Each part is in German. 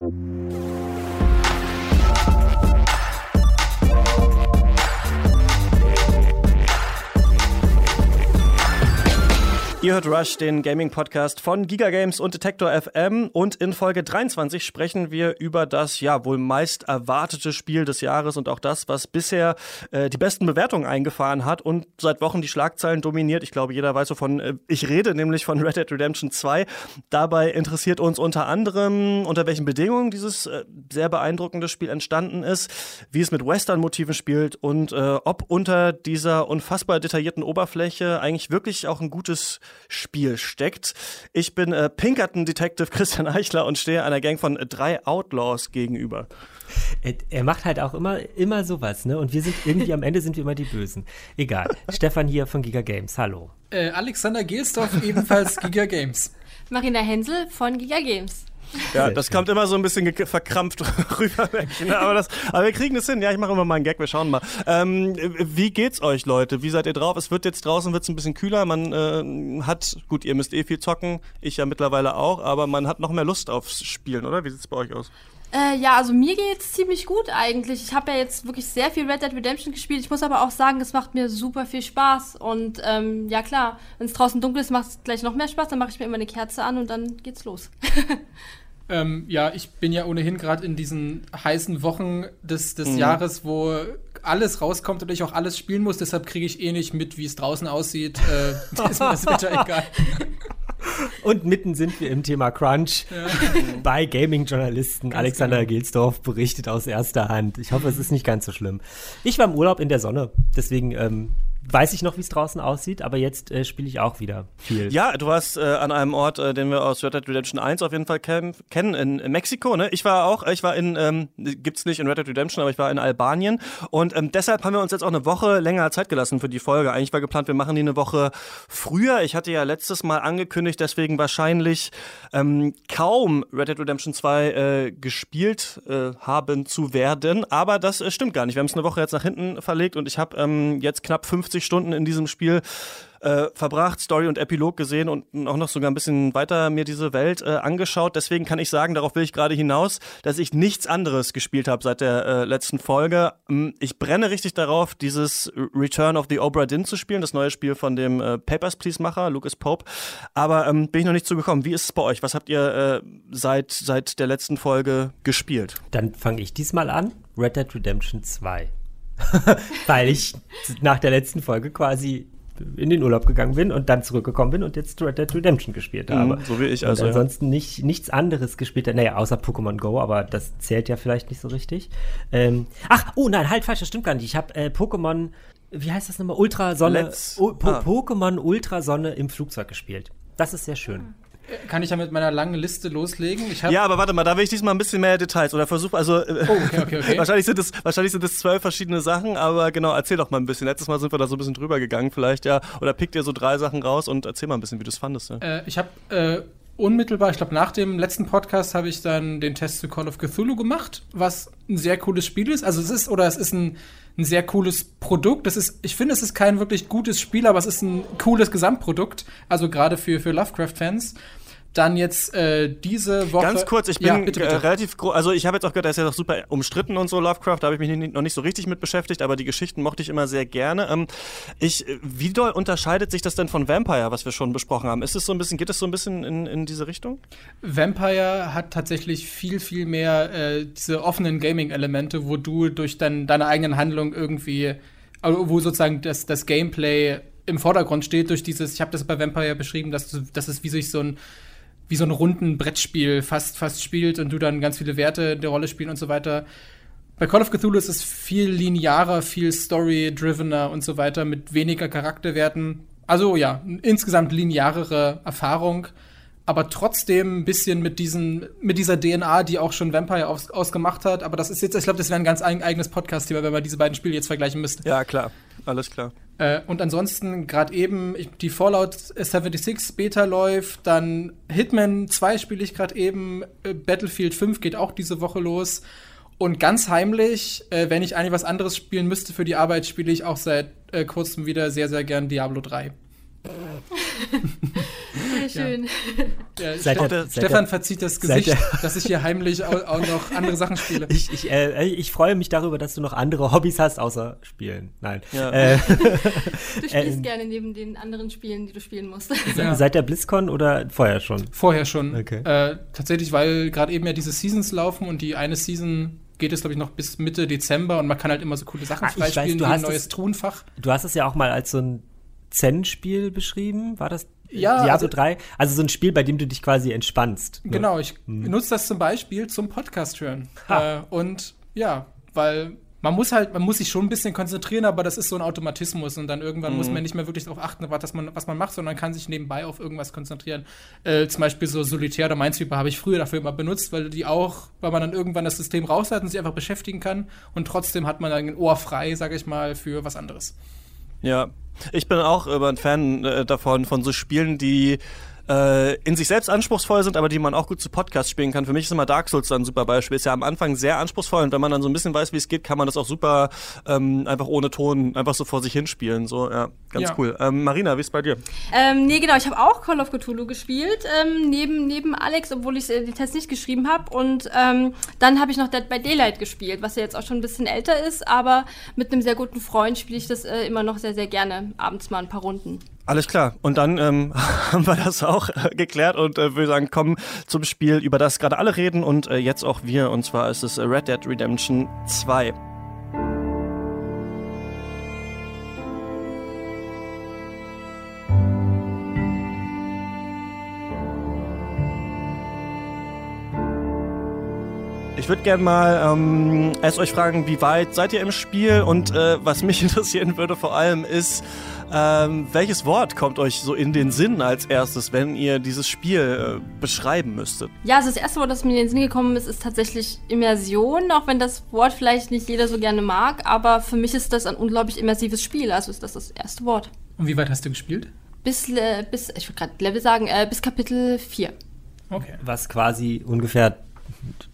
Música Ihr hört Rush, den Gaming-Podcast von Giga Games und Detector FM. Und in Folge 23 sprechen wir über das ja wohl meist erwartete Spiel des Jahres und auch das, was bisher äh, die besten Bewertungen eingefahren hat und seit Wochen die Schlagzeilen dominiert. Ich glaube, jeder weiß, wovon äh, ich rede, nämlich von Red Dead Redemption 2. Dabei interessiert uns unter anderem, unter welchen Bedingungen dieses äh, sehr beeindruckende Spiel entstanden ist, wie es mit Western-Motiven spielt und äh, ob unter dieser unfassbar detaillierten Oberfläche eigentlich wirklich auch ein gutes Spiel steckt. Ich bin äh, Pinkerton Detective Christian Eichler und stehe einer Gang von drei Outlaws gegenüber. Er macht halt auch immer, immer sowas, ne? Und wir sind irgendwie am Ende sind wir immer die Bösen. Egal. Stefan hier von Giga Games. Hallo. Äh, Alexander Gelsdorf, ebenfalls Giga Games. Marina Hensel von Giga Games. Ja, das kommt immer so ein bisschen verkrampft rüber weg. Ne? Aber, das, aber wir kriegen es hin. Ja, ich mache immer mal einen Gag, wir schauen mal. Ähm, wie geht's euch, Leute? Wie seid ihr drauf? Es wird jetzt draußen wird's ein bisschen kühler. Man äh, hat, gut, ihr müsst eh viel zocken, ich ja mittlerweile auch, aber man hat noch mehr Lust aufs Spielen, oder? Wie sieht's bei euch aus? Äh, ja, also mir geht's ziemlich gut eigentlich. Ich habe ja jetzt wirklich sehr viel Red Dead Redemption gespielt. Ich muss aber auch sagen, es macht mir super viel Spaß. Und ähm, ja klar, wenn es draußen dunkel ist, macht es gleich noch mehr Spaß. Dann mache ich mir immer eine Kerze an und dann geht's los. ähm, ja, ich bin ja ohnehin gerade in diesen heißen Wochen des, des mhm. Jahres, wo alles rauskommt und ich auch alles spielen muss. Deshalb kriege ich eh nicht mit, wie es draußen aussieht. Äh, ist mir das Wetter egal. Und mitten sind wir im Thema Crunch ja. bei Gaming-Journalisten. Alexander genau. Gilsdorf berichtet aus erster Hand. Ich hoffe, es ist nicht ganz so schlimm. Ich war im Urlaub in der Sonne, deswegen ähm, weiß ich noch, wie es draußen aussieht, aber jetzt äh, spiele ich auch wieder viel. Ja, du warst äh, an einem Ort, äh, den wir aus Red Dead Redemption 1 auf jeden Fall kennen, in, in, Mexiko. Ne? Ich war auch, ich war in, ähm, gibt's nicht in Red Dead Redemption, aber ich war in Albanien und ähm, deshalb haben wir uns jetzt auch eine Woche länger Zeit gelassen für die Folge. Eigentlich war geplant, wir machen die eine Woche früher. Ich hatte ja letztes Mal angekündigt, deswegen wahrscheinlich ähm, kaum Red Dead Redemption 2 äh, gespielt äh, haben zu werden, aber das äh, stimmt gar nicht. Wir haben es eine Woche jetzt nach hinten verlegt und ich habe ähm, jetzt knapp 50 50 Stunden in diesem Spiel äh, verbracht, Story und Epilog gesehen und auch noch sogar ein bisschen weiter mir diese Welt äh, angeschaut. Deswegen kann ich sagen, darauf will ich gerade hinaus, dass ich nichts anderes gespielt habe seit der äh, letzten Folge. Ähm, ich brenne richtig darauf, dieses Return of the Obra Dinn zu spielen, das neue Spiel von dem äh, Papers Please Macher, Lucas Pope. Aber ähm, bin ich noch nicht zugekommen. Wie ist es bei euch? Was habt ihr äh, seit, seit der letzten Folge gespielt? Dann fange ich diesmal an. Red Dead Redemption 2. weil ich nach der letzten Folge quasi in den Urlaub gegangen bin und dann zurückgekommen bin und jetzt Red Dead Redemption gespielt mhm, habe. Mhm, so wie ich also. Und ansonsten ja. nicht, nichts anderes gespielt habe. Naja, außer Pokémon Go, aber das zählt ja vielleicht nicht so richtig. Ähm, ach, oh nein, halt falsch, das stimmt gar nicht. Ich habe äh, Pokémon, wie heißt das nochmal? Ultrasonne. Po ah. Pokémon Ultrasonne im Flugzeug gespielt. Das ist sehr schön. Kann ich ja mit meiner langen Liste loslegen? ja, aber warte mal, da will ich diesmal ein bisschen mehr Details oder versuche, also äh, oh, okay, okay, okay. wahrscheinlich, sind es, wahrscheinlich sind es zwölf verschiedene Sachen, aber genau, erzähl doch mal ein bisschen. Letztes Mal sind wir da so ein bisschen drüber gegangen, vielleicht ja. Oder pick dir so drei Sachen raus und erzähl mal ein bisschen, wie du es fandest. Ja. Äh, ich habe äh, unmittelbar, ich glaube nach dem letzten Podcast habe ich dann den Test zu Call of Cthulhu gemacht, was ein sehr cooles Spiel ist. Also es ist, oder es ist ein ein sehr cooles Produkt. Das ist, ich finde, es ist kein wirklich gutes Spiel, aber es ist ein cooles Gesamtprodukt. Also gerade für, für Lovecraft-Fans dann jetzt äh, diese Woche. Ganz kurz, ich bin ja, bitte, bitte. Äh, relativ groß. Also ich habe jetzt auch gehört, er ist ja doch super umstritten und so Lovecraft. Da habe ich mich nicht, noch nicht so richtig mit beschäftigt, aber die Geschichten mochte ich immer sehr gerne. Ähm, ich, wie doll unterscheidet sich das denn von Vampire, was wir schon besprochen haben? Ist es so ein bisschen, geht es so ein bisschen in, in diese Richtung? Vampire hat tatsächlich viel, viel mehr äh, diese offenen Gaming-Elemente, wo du durch dein, deine eigenen Handlungen irgendwie, also wo sozusagen das, das Gameplay im Vordergrund steht durch dieses, ich habe das bei Vampire beschrieben, dass, dass es wie sich so ein wie so ein runden Brettspiel fast, fast spielt und du dann ganz viele Werte der Rolle spielen und so weiter. Bei Call of Cthulhu ist es viel linearer, viel story-drivener und so weiter, mit weniger Charakterwerten. Also ja, insgesamt linearere Erfahrung, aber trotzdem ein bisschen mit, diesen, mit dieser DNA, die auch schon Vampire aus, ausgemacht hat. Aber das ist jetzt, ich glaube, das wäre ein ganz eigenes Podcast-Thema, wenn man diese beiden Spiele jetzt vergleichen müsste. Ja, klar, alles klar. Äh, und ansonsten gerade eben die Fallout 76 Beta läuft, dann Hitman 2 spiele ich gerade eben, äh, Battlefield 5 geht auch diese Woche los. Und ganz heimlich, äh, wenn ich eigentlich was anderes spielen müsste für die Arbeit, spiele ich auch seit äh, kurzem wieder sehr, sehr gern Diablo 3. Sehr schön. Ja, Seit Ste- Stefan verzieht das Gesicht, dass ich hier heimlich auch, auch noch andere Sachen spiele. Ich, ich, äh, ich freue mich darüber, dass du noch andere Hobbys hast, außer Spielen. Nein. Ja. Äh, Du spielst Ähm. gerne neben den anderen Spielen, die du spielen musst. Ja. Seit der BlizzCon oder vorher schon? Vorher schon. Okay. Äh, tatsächlich, weil gerade eben ja diese Seasons laufen und die eine Season geht es, glaube ich, noch bis Mitte Dezember und man kann halt immer so coole Sachen Ah, ich weiß, freispielen, du wie ein hast neues es- Truhenfach. Du hast es ja auch mal als so ein Zen-Spiel beschrieben, war das? Ja, Diablo also- 3? Also so ein Spiel, bei dem du dich quasi entspannst. ne? Genau, ich nutze das zum Beispiel zum Podcast hören. Äh, und ja, weil man muss halt, man muss sich schon ein bisschen konzentrieren, aber das ist so ein Automatismus und dann irgendwann muss man nicht mehr wirklich darauf achten, was man, was man macht, sondern kann sich nebenbei auf irgendwas konzentrieren. Äh, zum Beispiel so Solitär oder Minesweeper habe ich früher dafür immer benutzt, weil die auch, weil man dann irgendwann das System raus hat und sich einfach beschäftigen kann und trotzdem hat man dann ein Ohr frei, sage ich mal, für was anderes. Ja, ich bin auch immer ein Fan äh, davon, von so Spielen, die äh, in sich selbst anspruchsvoll sind, aber die man auch gut zu Podcasts spielen kann. Für mich ist immer Dark Souls dann ein super Beispiel. Ist ja am Anfang sehr anspruchsvoll und wenn man dann so ein bisschen weiß, wie es geht, kann man das auch super ähm, einfach ohne Ton einfach so vor sich hinspielen. So, ja, ganz Ja. cool. Ähm, Marina, wie ist bei dir? Ähm, nee, genau, ich habe auch Call of Cthulhu gespielt, ähm, neben, neben Alex, obwohl ich äh, die Tests nicht geschrieben habe. Und ähm, dann habe ich noch Dead by Daylight gespielt, was ja jetzt auch schon ein bisschen älter ist, aber mit einem sehr guten Freund spiele ich das äh, immer noch sehr, sehr gerne. Abends mal ein paar Runden. Alles klar. Und dann ähm, haben wir das auch äh, geklärt und äh, würde sagen, kommen zum Spiel, über das gerade alle reden und äh, jetzt auch wir. Und zwar ist es Red Dead Redemption 2. Ich würde gerne mal ähm, erst euch fragen, wie weit seid ihr im Spiel? Und äh, was mich interessieren würde vor allem ist, ähm, welches Wort kommt euch so in den Sinn als erstes, wenn ihr dieses Spiel äh, beschreiben müsstet? Ja, also das erste Wort, das mir in den Sinn gekommen ist, ist tatsächlich Immersion, auch wenn das Wort vielleicht nicht jeder so gerne mag, aber für mich ist das ein unglaublich immersives Spiel, also ist das das erste Wort. Und wie weit hast du gespielt? Bis, äh, bis ich würde gerade Level sagen, äh, bis Kapitel 4. Okay. Was quasi ungefähr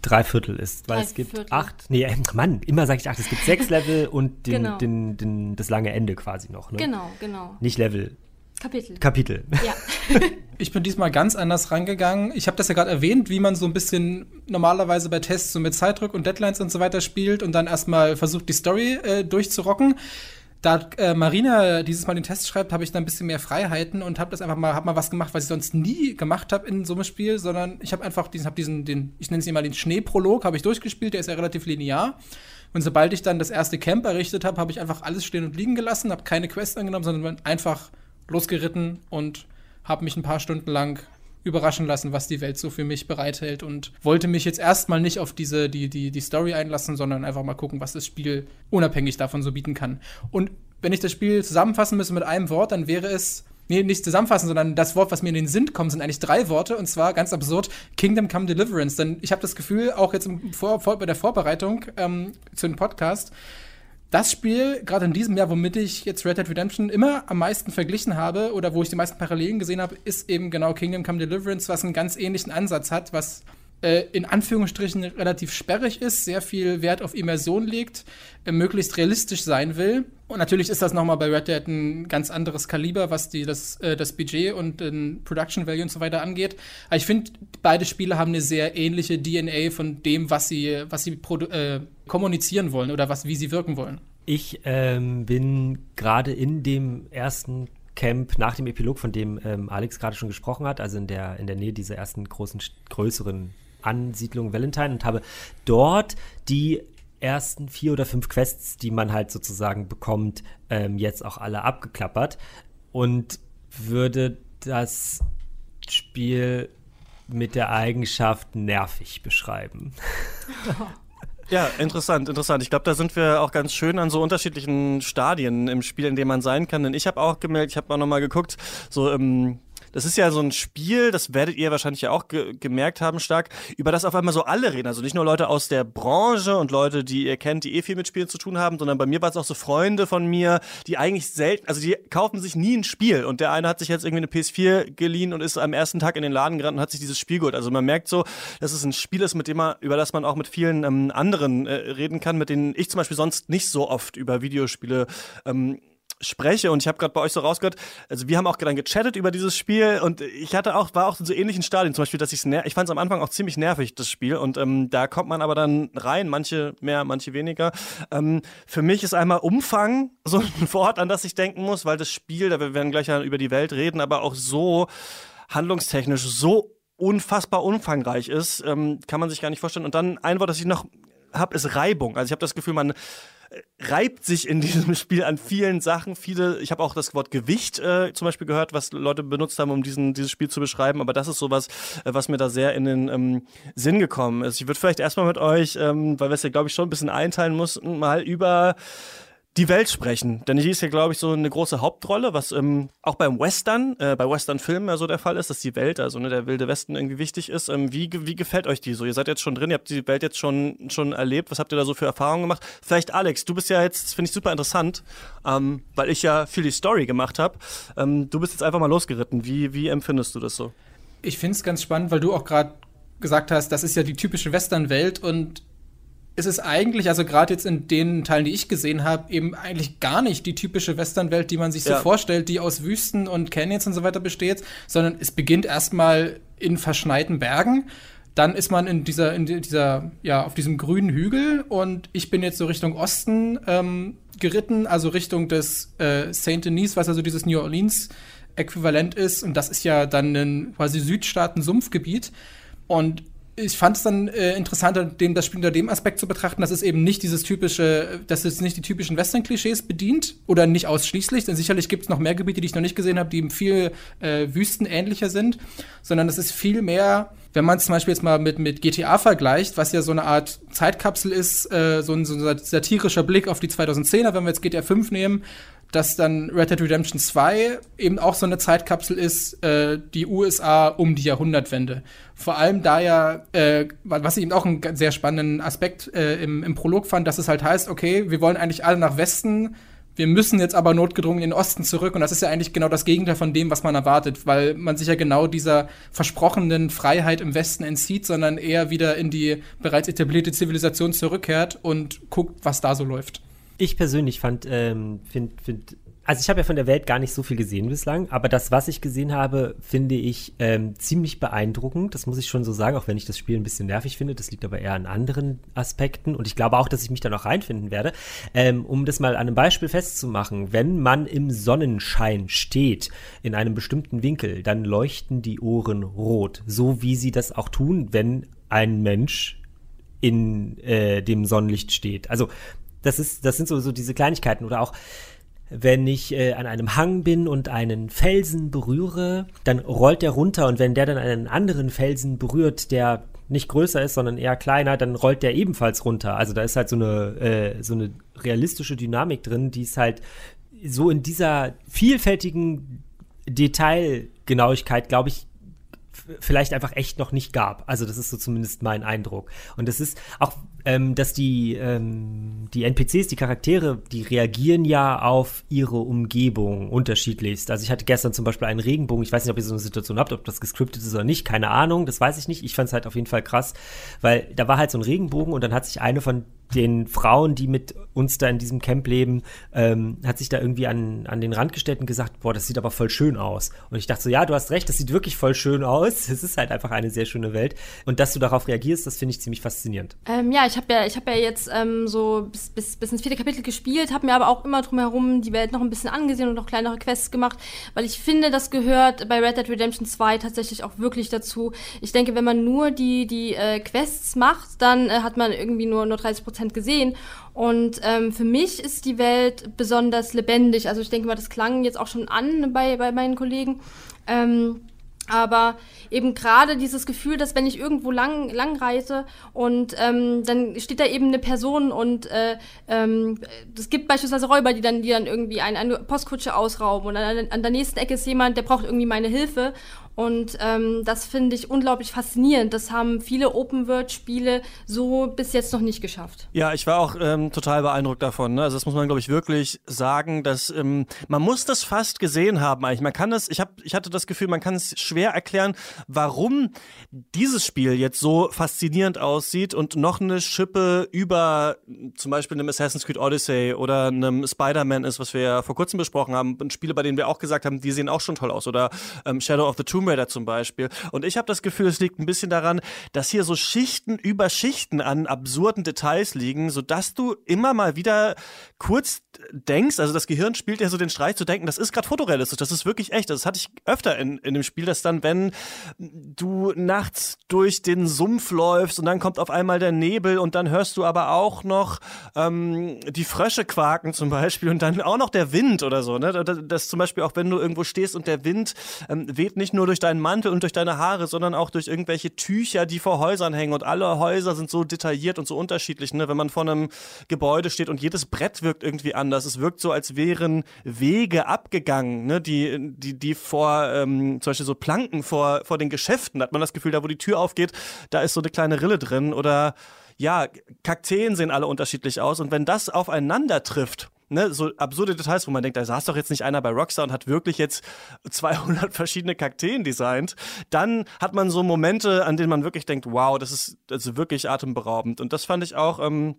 drei Viertel ist, weil Drei es gibt Viertel. acht, nee, äh, Mann, immer sage ich acht, es gibt sechs Level und den, Genau. den, den, das lange Ende quasi noch, ne? Genau, genau. Nicht Level, Kapitel. Kapitel. ja. Ich bin diesmal ganz anders rangegangen. Ich habe das ja gerade erwähnt, wie man so ein bisschen normalerweise bei Tests so mit Zeitdruck und Deadlines und so weiter spielt und dann erstmal versucht, die Story äh, durchzurocken. Da äh, Marina dieses Mal den Test schreibt, habe ich da ein bisschen mehr Freiheiten und habe das einfach mal, hab mal was gemacht, was ich sonst nie gemacht habe in so einem Spiel, sondern ich habe einfach diesen, hab diesen, den, ich nenne es mal den Schneeprolog, habe ich durchgespielt, der ist ja relativ linear. Und sobald ich dann das erste Camp errichtet habe, habe ich einfach alles stehen und liegen gelassen, habe keine Quest angenommen, sondern einfach losgeritten und habe mich ein paar Stunden lang überraschen lassen, was die Welt so für mich bereithält und wollte mich jetzt erstmal nicht auf diese, die, die, die Story einlassen, sondern einfach mal gucken, was das Spiel unabhängig davon so bieten kann. Und wenn ich das Spiel zusammenfassen müsste mit einem Wort, dann wäre es, nee, nicht zusammenfassen, sondern das Wort, was mir in den Sinn kommt, sind eigentlich drei Worte und zwar ganz absurd, Kingdom Come Deliverance. Denn ich habe das Gefühl, auch jetzt im vor, vor, bei der Vorbereitung ähm, zu dem Podcast, das Spiel, gerade in diesem Jahr, womit ich jetzt Red Dead Redemption immer am meisten verglichen habe oder wo ich die meisten Parallelen gesehen habe, ist eben genau Kingdom Come Deliverance, was einen ganz ähnlichen Ansatz hat, was äh, in Anführungsstrichen relativ sperrig ist, sehr viel Wert auf Immersion legt, äh, möglichst realistisch sein will. Und natürlich ist das nochmal bei Red Dead ein ganz anderes Kaliber, was die, das, äh, das Budget und den Production Value und so weiter angeht. Aber ich finde, beide Spiele haben eine sehr ähnliche DNA von dem, was sie, was sie produ- kommunizieren wollen oder was, wie sie wirken wollen. Ich ähm, bin gerade in dem ersten Camp nach dem Epilog, von dem ähm, Alex gerade schon gesprochen hat, also in der, in der Nähe dieser ersten großen, größeren Ansiedlung Valentine und habe dort die ersten vier oder fünf Quests, die man halt sozusagen bekommt, ähm, jetzt auch alle abgeklappert und würde das Spiel mit der Eigenschaft nervig beschreiben. Ja, interessant, interessant. Ich glaube, da sind wir auch ganz schön an so unterschiedlichen Stadien im Spiel, in dem man sein kann. Denn ich habe auch gemerkt, ich habe auch nochmal geguckt, so ähm, das ist ja so ein Spiel, das werdet ihr wahrscheinlich ja auch ge gemerkt haben stark, über das auf einmal so alle reden. Also nicht nur Leute aus der Branche und Leute, die ihr kennt, die eh viel mit Spielen zu tun haben, sondern bei mir war es auch so Freunde von mir, die eigentlich selten, also die kaufen sich nie ein Spiel. Und der eine hat sich jetzt irgendwie eine PS4 geliehen und ist am ersten Tag in den Laden gerannt und hat sich dieses Spiel geholt. Also man merkt so, dass es ein Spiel ist, mit dem man, über das man auch mit vielen ähm, anderen äh, reden kann, mit denen ich zum Beispiel sonst nicht so oft über Videospiele ähm, spreche und ich habe gerade bei euch so rausgehört, also wir haben auch dann gechattet über dieses Spiel und ich hatte auch war auch in so ähnlichen Stadien zum Beispiel, dass ich's ich fand es am Anfang auch ziemlich nervig das Spiel und ähm, da kommt man aber dann rein, manche mehr, manche weniger. Ähm, für mich ist einmal Umfang so ein Wort, an das ich denken muss, weil das Spiel, da wir werden gleich ja über die Welt reden, aber auch so handlungstechnisch so unfassbar umfangreich ist, ähm, kann man sich gar nicht vorstellen. Und dann ein Wort, das ich noch habe, ist Reibung. Also ich habe das Gefühl, man reibt sich in diesem Spiel an vielen Sachen. Viele, ich habe auch das Wort Gewicht äh, zum Beispiel gehört, was Leute benutzt haben, um diesen, dieses Spiel zu beschreiben. Aber das ist sowas, äh, was mir da sehr in den ähm, Sinn gekommen ist. Ich würde vielleicht erstmal mit euch, ähm, weil wir es ja, glaube ich, schon ein bisschen einteilen mussten, mal über die Welt sprechen. Denn hier ist ja, glaube ich, so eine große Hauptrolle, was ähm, auch beim Western, äh, bei Western-Filmen ja so der Fall ist, dass die Welt, also ne, der wilde Westen irgendwie wichtig ist. Ähm, wie, wie gefällt euch die so? Ihr seid jetzt schon drin, ihr habt die Welt jetzt schon, schon erlebt. Was habt ihr da so für Erfahrungen gemacht? Vielleicht Alex, du bist ja jetzt, finde ich super interessant, ähm, weil ich ja viel die Story gemacht habe. Ähm, du bist jetzt einfach mal losgeritten. Wie, wie empfindest du das so? Ich finde es ganz spannend, weil du auch gerade gesagt hast, das ist ja die typische Western-Welt und es ist eigentlich, also gerade jetzt in den Teilen, die ich gesehen habe, eben eigentlich gar nicht die typische Westernwelt, die man sich ja. so vorstellt, die aus Wüsten und Canyons und so weiter besteht, sondern es beginnt erstmal in verschneiten Bergen. Dann ist man in dieser, in dieser, ja, auf diesem grünen Hügel und ich bin jetzt so Richtung Osten ähm, geritten, also Richtung des äh, Saint Denis, was also dieses New Orleans Äquivalent ist. Und das ist ja dann ein quasi Südstaaten-Sumpfgebiet. Und ich fand es dann äh, interessanter, dem, das Spiel unter dem Aspekt zu betrachten, dass es eben nicht dieses typische, dass es nicht die typischen Western-Klischees bedient oder nicht ausschließlich, denn sicherlich gibt es noch mehr Gebiete, die ich noch nicht gesehen habe, die viel äh, wüstenähnlicher sind, sondern es ist viel mehr, wenn man es zum Beispiel jetzt mal mit, mit GTA vergleicht, was ja so eine Art Zeitkapsel ist, äh, so, ein, so ein satirischer Blick auf die 2010er, wenn wir jetzt GTA 5 nehmen, dass dann Red Dead Redemption 2 eben auch so eine Zeitkapsel ist, äh, die USA um die Jahrhundertwende. Vor allem da ja, äh, was ich eben auch einen sehr spannenden Aspekt äh, im, im Prolog fand, dass es halt heißt, okay, wir wollen eigentlich alle nach Westen, wir müssen jetzt aber notgedrungen in den Osten zurück und das ist ja eigentlich genau das Gegenteil von dem, was man erwartet, weil man sich ja genau dieser versprochenen Freiheit im Westen entzieht, sondern eher wieder in die bereits etablierte Zivilisation zurückkehrt und guckt, was da so läuft. Ich persönlich fand, ähm, finde, find, also ich habe ja von der Welt gar nicht so viel gesehen bislang, aber das, was ich gesehen habe, finde ich ähm, ziemlich beeindruckend. Das muss ich schon so sagen, auch wenn ich das Spiel ein bisschen nervig finde. Das liegt aber eher an anderen Aspekten und ich glaube auch, dass ich mich da noch reinfinden werde. Ähm, um das mal an einem Beispiel festzumachen, wenn man im Sonnenschein steht in einem bestimmten Winkel, dann leuchten die Ohren rot, so wie sie das auch tun, wenn ein Mensch in äh, dem Sonnenlicht steht. Also das ist, das sind so, so diese Kleinigkeiten oder auch wenn ich äh, an einem Hang bin und einen Felsen berühre, dann rollt der runter und wenn der dann einen anderen Felsen berührt, der nicht größer ist, sondern eher kleiner, dann rollt der ebenfalls runter. Also da ist halt so eine, äh, so eine realistische Dynamik drin, die ist halt so in dieser vielfältigen Detailgenauigkeit, glaube ich, vielleicht einfach echt noch nicht gab. Also das ist so zumindest mein Eindruck. Und es ist auch, ähm, dass die, ähm, die NPCs, die Charaktere, die reagieren ja auf ihre Umgebung unterschiedlichst. Also ich hatte gestern zum Beispiel einen Regenbogen. Ich weiß nicht, ob ihr so eine Situation habt, ob das gescriptet ist oder nicht. Keine Ahnung, das weiß ich nicht. Ich fand es halt auf jeden Fall krass, weil da war halt so ein Regenbogen und dann hat sich eine von den Frauen, die mit uns da in diesem Camp leben, ähm, hat sich da irgendwie an, an den Rand gestellt und gesagt, boah, das sieht aber voll schön aus. Und ich dachte so, ja, du hast recht, das sieht wirklich voll schön aus. Es ist halt einfach eine sehr schöne Welt. Und dass du darauf reagierst, das finde ich ziemlich faszinierend. Ähm, ja, ich habe ja, hab ja jetzt ähm, so bis, bis, bis ins vierte Kapitel gespielt, habe mir aber auch immer drumherum die Welt noch ein bisschen angesehen und noch kleinere Quests gemacht, weil ich finde, das gehört bei Red Dead Redemption 2 tatsächlich auch wirklich dazu. Ich denke, wenn man nur die, die äh, Quests macht, dann äh, hat man irgendwie nur, nur 30 Prozent gesehen. Und ähm, für mich ist die Welt besonders lebendig. Also ich denke mal, das klang jetzt auch schon an bei, bei meinen Kollegen. Ähm, aber eben gerade dieses Gefühl, dass wenn ich irgendwo lang, lang reise und ähm, dann steht da eben eine Person und äh, ähm, es gibt beispielsweise Räuber, die dann, die dann irgendwie eine, eine Postkutsche ausrauben und an, an der nächsten Ecke ist jemand, der braucht irgendwie meine Hilfe Und ähm, das finde ich unglaublich faszinierend. Das haben viele Open-World-Spiele so bis jetzt noch nicht geschafft. Ja, ich war auch ähm, total beeindruckt davon. Ne? Also das muss man, glaube ich, wirklich sagen, dass ähm, man muss das fast gesehen haben eigentlich. Man kann das, ich, hab, ich hatte das Gefühl, man kann es schwer erklären, warum dieses Spiel jetzt so faszinierend aussieht und noch eine Schippe über zum Beispiel einem Assassin's Creed Odyssey oder einem Spider-Man ist, was wir ja vor kurzem besprochen haben. Und Spiele, bei denen wir auch gesagt haben, die sehen auch schon toll aus. Oder ähm, Shadow of the Tomb Raider zum Beispiel. Und ich habe das Gefühl, es liegt ein bisschen daran, dass hier so Schichten über Schichten an absurden Details liegen, sodass du immer mal wieder kurz denkst, also das Gehirn spielt ja so den Streich zu denken, das ist gerade fotorealistisch, das ist wirklich echt. Das hatte ich öfter in, in dem Spiel, dass dann, wenn du nachts durch den Sumpf läufst und dann kommt auf einmal der Nebel und dann hörst du aber auch noch ähm, die Frösche quaken zum Beispiel und dann auch noch der Wind oder so. Ne? Das, das zum Beispiel auch, wenn du irgendwo stehst und der Wind ähm, weht nicht nur durch deinen Mantel und durch deine Haare, sondern auch durch irgendwelche Tücher, die vor Häusern hängen und alle Häuser sind so detailliert und so unterschiedlich. Ne? Wenn man vor einem Gebäude steht und jedes Brett wirkt irgendwie anders. Es wirkt so, als wären Wege abgegangen, ne? die, die, die vor ähm, zum Beispiel so Planken vor, vor den Geschäften, da hat man das Gefühl, da wo die Tür aufgeht, da ist so eine kleine Rille drin oder ja, Kakteen sehen alle unterschiedlich aus und wenn das aufeinander trifft, ne, so absurde Details, wo man denkt, da saß doch jetzt nicht einer bei Rockstar und hat wirklich jetzt 200 verschiedene Kakteen designt, dann hat man so Momente, an denen man wirklich denkt, wow, das ist, das ist wirklich atemberaubend und das fand ich auch ähm,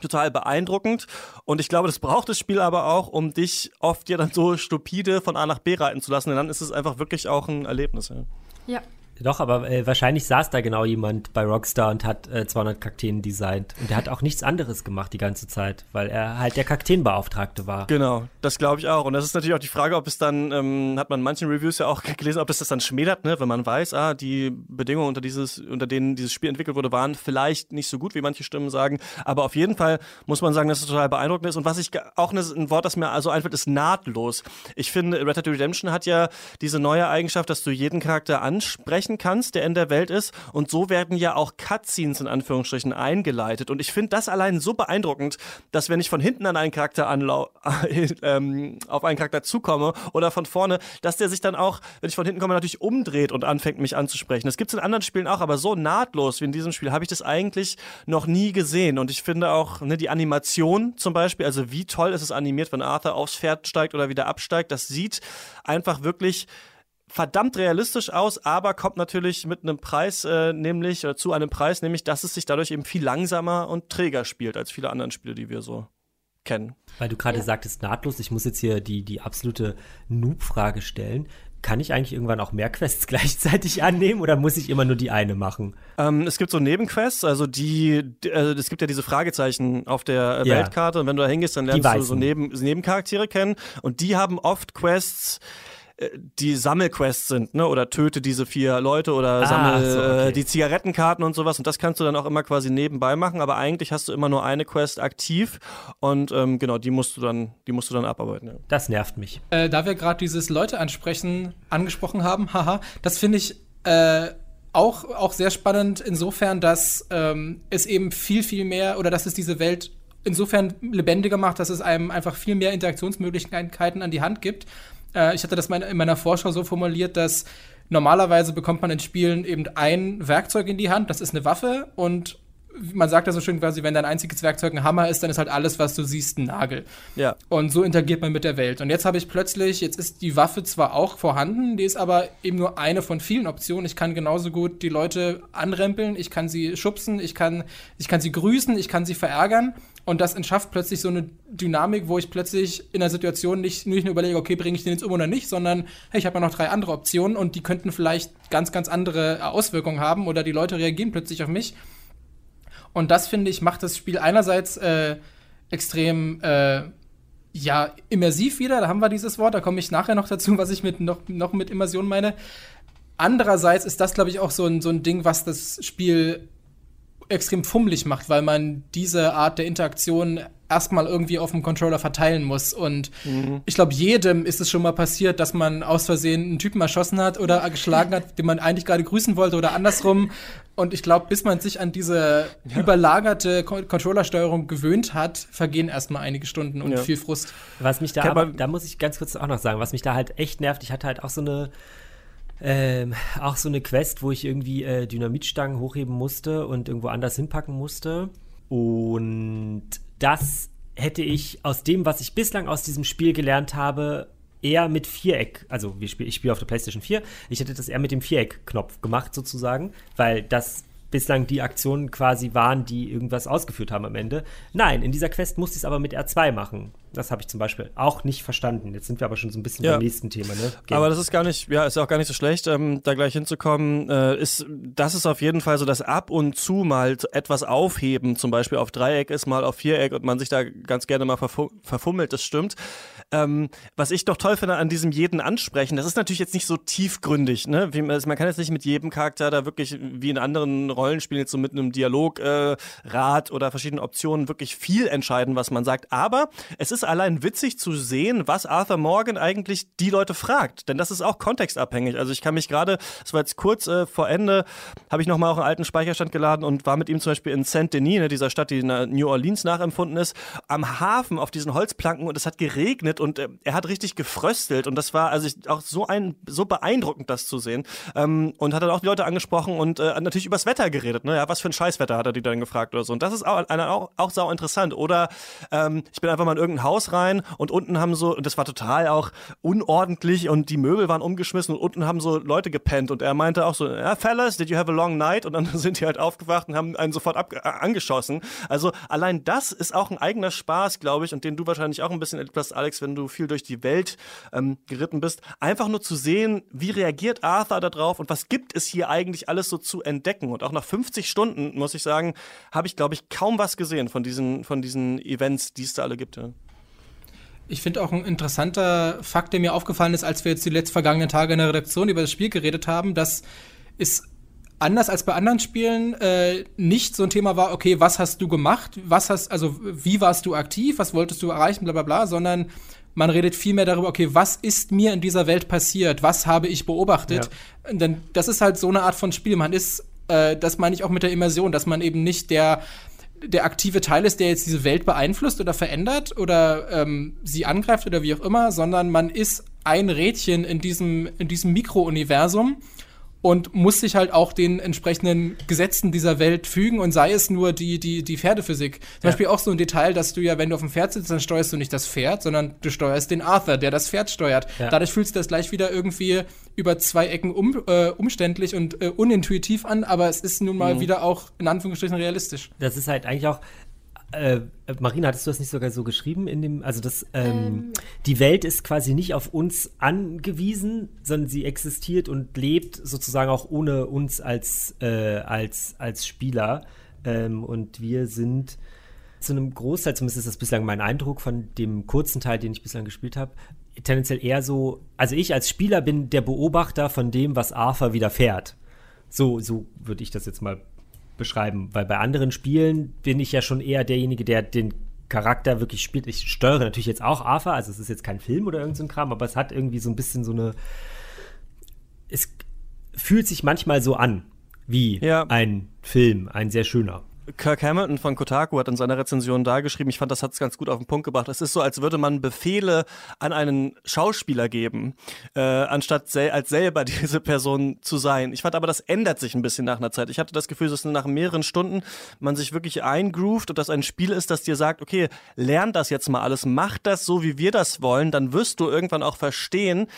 total beeindruckend. Und ich glaube, das braucht das Spiel aber auch, um dich oft ja dann so stupide von A nach B reiten zu lassen. Denn dann ist es einfach wirklich auch ein Erlebnis. Ja. Ja. Doch, aber äh, wahrscheinlich saß da genau jemand bei Rockstar und hat äh, 200 Kakteen designt. Und der hat auch nichts anderes gemacht die ganze Zeit, weil er halt der Kakteenbeauftragte war. Genau, das glaube ich auch. Und das ist natürlich auch die Frage, ob es dann, ähm, hat man in manchen Reviews ja auch gelesen, ob es das dann schmälert, ne? wenn man weiß, ah, die Bedingungen, unter, dieses, unter denen dieses Spiel entwickelt wurde, waren vielleicht nicht so gut, wie manche Stimmen sagen. Aber auf jeden Fall muss man sagen, dass es total beeindruckend ist. Und was ich auch ne, ein Wort, das mir also einfällt, ist nahtlos. Ich finde, Red Dead Redemption hat ja diese neue Eigenschaft, dass du jeden Charakter ansprechen kannst, der in der Welt ist. Und so werden ja auch Cutscenes in Anführungsstrichen eingeleitet. Und ich finde das allein so beeindruckend, dass wenn ich von hinten an einen Charakter anlau ähm, auf einen Charakter zukomme oder von vorne, dass der sich dann auch, wenn ich von hinten komme, natürlich umdreht und anfängt, mich anzusprechen. Das gibt es in anderen Spielen auch, aber so nahtlos wie in diesem Spiel habe ich das eigentlich noch nie gesehen. Und ich finde auch ne, die Animation zum Beispiel, also wie toll ist es animiert, wenn Arthur aufs Pferd steigt oder wieder absteigt, das sieht einfach wirklich verdammt realistisch aus, aber kommt natürlich mit einem Preis, äh, nämlich, oder zu einem Preis, nämlich, dass es sich dadurch eben viel langsamer und träger spielt als viele andere Spiele, die wir so kennen. Weil du gerade ja. sagtest, nahtlos, ich muss jetzt hier die, die absolute Noob-Frage stellen. Kann ich eigentlich irgendwann auch mehr Quests gleichzeitig annehmen oder muss ich immer nur die eine machen? Ähm, es gibt so Nebenquests, also die, äh, es gibt ja diese Fragezeichen auf der äh, ja. Weltkarte und wenn du da hingehst, dann lernst du so Neben, Nebencharaktere kennen und die haben oft Quests, die Sammelquests sind, ne? Oder töte diese vier Leute oder ah, sammel so, okay. äh, die Zigarettenkarten und sowas. Und das kannst du dann auch immer quasi nebenbei machen, aber eigentlich hast du immer nur eine Quest aktiv und ähm, genau, die musst du dann, die musst du dann abarbeiten. Ja. Das nervt mich. Äh, da wir gerade dieses Leute ansprechen angesprochen haben, haha, das finde ich äh, auch, auch sehr spannend insofern, dass ähm, es eben viel, viel mehr oder dass es diese Welt insofern lebendiger macht, dass es einem einfach viel mehr Interaktionsmöglichkeiten an die Hand gibt. Äh, ich hatte das in meiner Vorschau so formuliert, dass normalerweise bekommt man in Spielen eben ein Werkzeug in die Hand, das ist eine Waffe und man sagt ja so schön quasi, wenn dein einziges Werkzeug ein Hammer ist, dann ist halt alles, was du siehst, ein Nagel. Ja. Und so interagiert man mit der Welt. Und jetzt habe ich plötzlich, jetzt ist die Waffe zwar auch vorhanden, die ist aber eben nur eine von vielen Optionen. Ich kann genauso gut die Leute anrempeln, ich kann sie schubsen, ich kann, ich kann sie grüßen, ich kann sie verärgern. Und das entschafft plötzlich so eine Dynamik, wo ich plötzlich in der Situation nicht, nicht nur überlege, okay, bringe ich den jetzt um oder nicht, sondern hey, ich habe ja noch drei andere Optionen und die könnten vielleicht ganz, ganz andere Auswirkungen haben oder die Leute reagieren plötzlich auf mich. Und das, finde ich, macht das Spiel einerseits äh, extrem äh, ja, immersiv wieder, da haben wir dieses Wort, da komme ich nachher noch dazu, was ich mit noch, noch mit Immersion meine. Andererseits ist das, glaube ich, auch so ein, so ein Ding, was das Spiel extrem fummelig macht, weil man diese Art der Interaktion erstmal irgendwie auf dem Controller verteilen muss. Und mhm. ich glaube, jedem ist es schon mal passiert, dass man aus Versehen einen Typen erschossen hat oder geschlagen hat, den man eigentlich gerade grüßen wollte oder andersrum. Und ich glaube, bis man sich an diese ja. überlagerte Controllersteuerung gewöhnt hat, vergehen erstmal einige Stunden und ja. viel Frust. Was mich da, aber, da muss ich ganz kurz auch noch sagen, was mich da halt echt nervt, ich hatte halt auch so eine ähm, auch so eine Quest, wo ich irgendwie äh, Dynamitstangen hochheben musste und irgendwo anders hinpacken musste. Und das hätte ich aus dem, was ich bislang aus diesem Spiel gelernt habe, eher mit Viereck, also ich spiele spiel auf der PlayStation 4, ich hätte das eher mit dem Viereck-Knopf gemacht sozusagen, weil das bislang die Aktionen quasi waren, die irgendwas ausgeführt haben am Ende. Nein, in dieser Quest musste ich es aber mit R2 machen. Das habe ich zum Beispiel auch nicht verstanden. Jetzt sind wir aber schon so ein bisschen ja. beim nächsten Thema. Ne? Aber das ist gar nicht, ja, ist auch gar nicht so schlecht, ähm, da gleich hinzukommen. Äh, ist, das ist auf jeden Fall so, dass ab und zu mal etwas aufheben, zum Beispiel auf Dreieck ist, mal auf Viereck und man sich da ganz gerne mal verfummelt, das stimmt. Ähm, was ich doch toll finde an diesem jeden Ansprechen, das ist natürlich jetzt nicht so tiefgründig, ne? Wie, man kann jetzt nicht mit jedem Charakter da wirklich wie in anderen Rollenspielen jetzt so mit einem Dialograt äh, oder verschiedenen Optionen wirklich viel entscheiden, was man sagt. Aber es ist allein witzig zu sehen, was Arthur Morgan eigentlich die Leute fragt. Denn das ist auch kontextabhängig. Also ich kann mich gerade, das war jetzt kurz äh, vor Ende, habe ich nochmal auch einen alten Speicherstand geladen und war mit ihm zum Beispiel in Saint-Denis, ne, dieser Stadt, die in New Orleans nachempfunden ist, am Hafen auf diesen Holzplanken und es hat geregnet geredet und äh, er hat richtig gefröstelt und das war also ich, auch so ein so beeindruckend, das zu sehen. Ähm, und hat dann auch die Leute angesprochen und äh, natürlich übers Wetter geredet. Ne? Ja, was für ein Scheißwetter hat er die dann gefragt oder so. Und das ist auch, auch, auch sau interessant. Oder ähm, ich bin einfach mal in irgendein Haus rein und unten haben so, und das war total auch unordentlich und die Möbel waren umgeschmissen und unten haben so Leute gepennt und er meinte auch so, ja, fellas, did you have a long night? Und dann sind die halt aufgewacht und haben einen sofort ab, äh, angeschossen. Also allein das ist auch ein eigener Spaß, glaube ich, und den du wahrscheinlich auch ein bisschen etwas, Alex, wenn wenn du viel durch die Welt ähm, geritten bist, einfach nur zu sehen, wie reagiert Arthur darauf und was gibt es hier eigentlich alles so zu entdecken. Und auch nach 50 Stunden, muss ich sagen, habe ich, glaube ich, kaum was gesehen von diesen, von diesen Events, die es da alle gibt. Ja. Ich finde auch ein interessanter Fakt, der mir aufgefallen ist, als wir jetzt die letzten vergangenen Tage in der Redaktion über das Spiel geredet haben, dass es anders als bei anderen Spielen äh, nicht so ein Thema war, okay, was hast du gemacht, was hast, also wie warst du aktiv, was wolltest du erreichen, bla bla bla, sondern man redet viel mehr darüber, okay, was ist mir in dieser Welt passiert? Was habe ich beobachtet? Ja. Denn das ist halt so eine Art von Spiel. Man ist, äh, das meine ich auch mit der Immersion, dass man eben nicht der der aktive Teil ist, der jetzt diese Welt beeinflusst oder verändert oder ähm, sie angreift oder wie auch immer, sondern man ist ein Rädchen in diesem, in diesem Mikrouniversum und muss sich halt auch den entsprechenden Gesetzen dieser Welt fügen und sei es nur die, die, die Pferdephysik. Zum ja. Beispiel auch so ein Detail, dass du ja, wenn du auf dem Pferd sitzt, dann steuerst du nicht das Pferd, sondern du steuerst den Arthur, der das Pferd steuert. Ja. Dadurch fühlst du das gleich wieder irgendwie über zwei Ecken um, äh, umständlich und äh, unintuitiv an, aber es ist nun mal mhm. wieder auch in Anführungsstrichen realistisch. Das ist halt eigentlich auch, äh, Marina, hattest du das nicht sogar so geschrieben in dem, also das, ähm, ähm. die Welt ist quasi nicht auf uns angewiesen, sondern sie existiert und lebt sozusagen auch ohne uns als, äh, als, als Spieler. Ähm, und wir sind zu einem Großteil, zumindest ist das bislang mein Eindruck von dem kurzen Teil, den ich bislang gespielt habe, tendenziell eher so, also ich als Spieler bin der Beobachter von dem, was Arthur widerfährt. So, so würde ich das jetzt mal beschreiben, weil bei anderen Spielen bin ich ja schon eher derjenige, der den Charakter wirklich spielt. Ich steuere natürlich jetzt auch AFA, also es ist jetzt kein Film oder irgendein so Kram, aber es hat irgendwie so ein bisschen so eine. Es fühlt sich manchmal so an wie ja. ein Film, ein sehr schöner. Kirk Hamilton von Kotaku hat in seiner Rezension da geschrieben, ich fand, das hat es ganz gut auf den Punkt gebracht. Es ist so, als würde man Befehle an einen Schauspieler geben, äh, anstatt sel als selber diese Person zu sein. Ich fand aber, das ändert sich ein bisschen nach einer Zeit. Ich hatte das Gefühl, dass nach mehreren Stunden man sich wirklich eingroovt und das ein Spiel ist, das dir sagt, okay, lern das jetzt mal alles, mach das so, wie wir das wollen, dann wirst du irgendwann auch verstehen,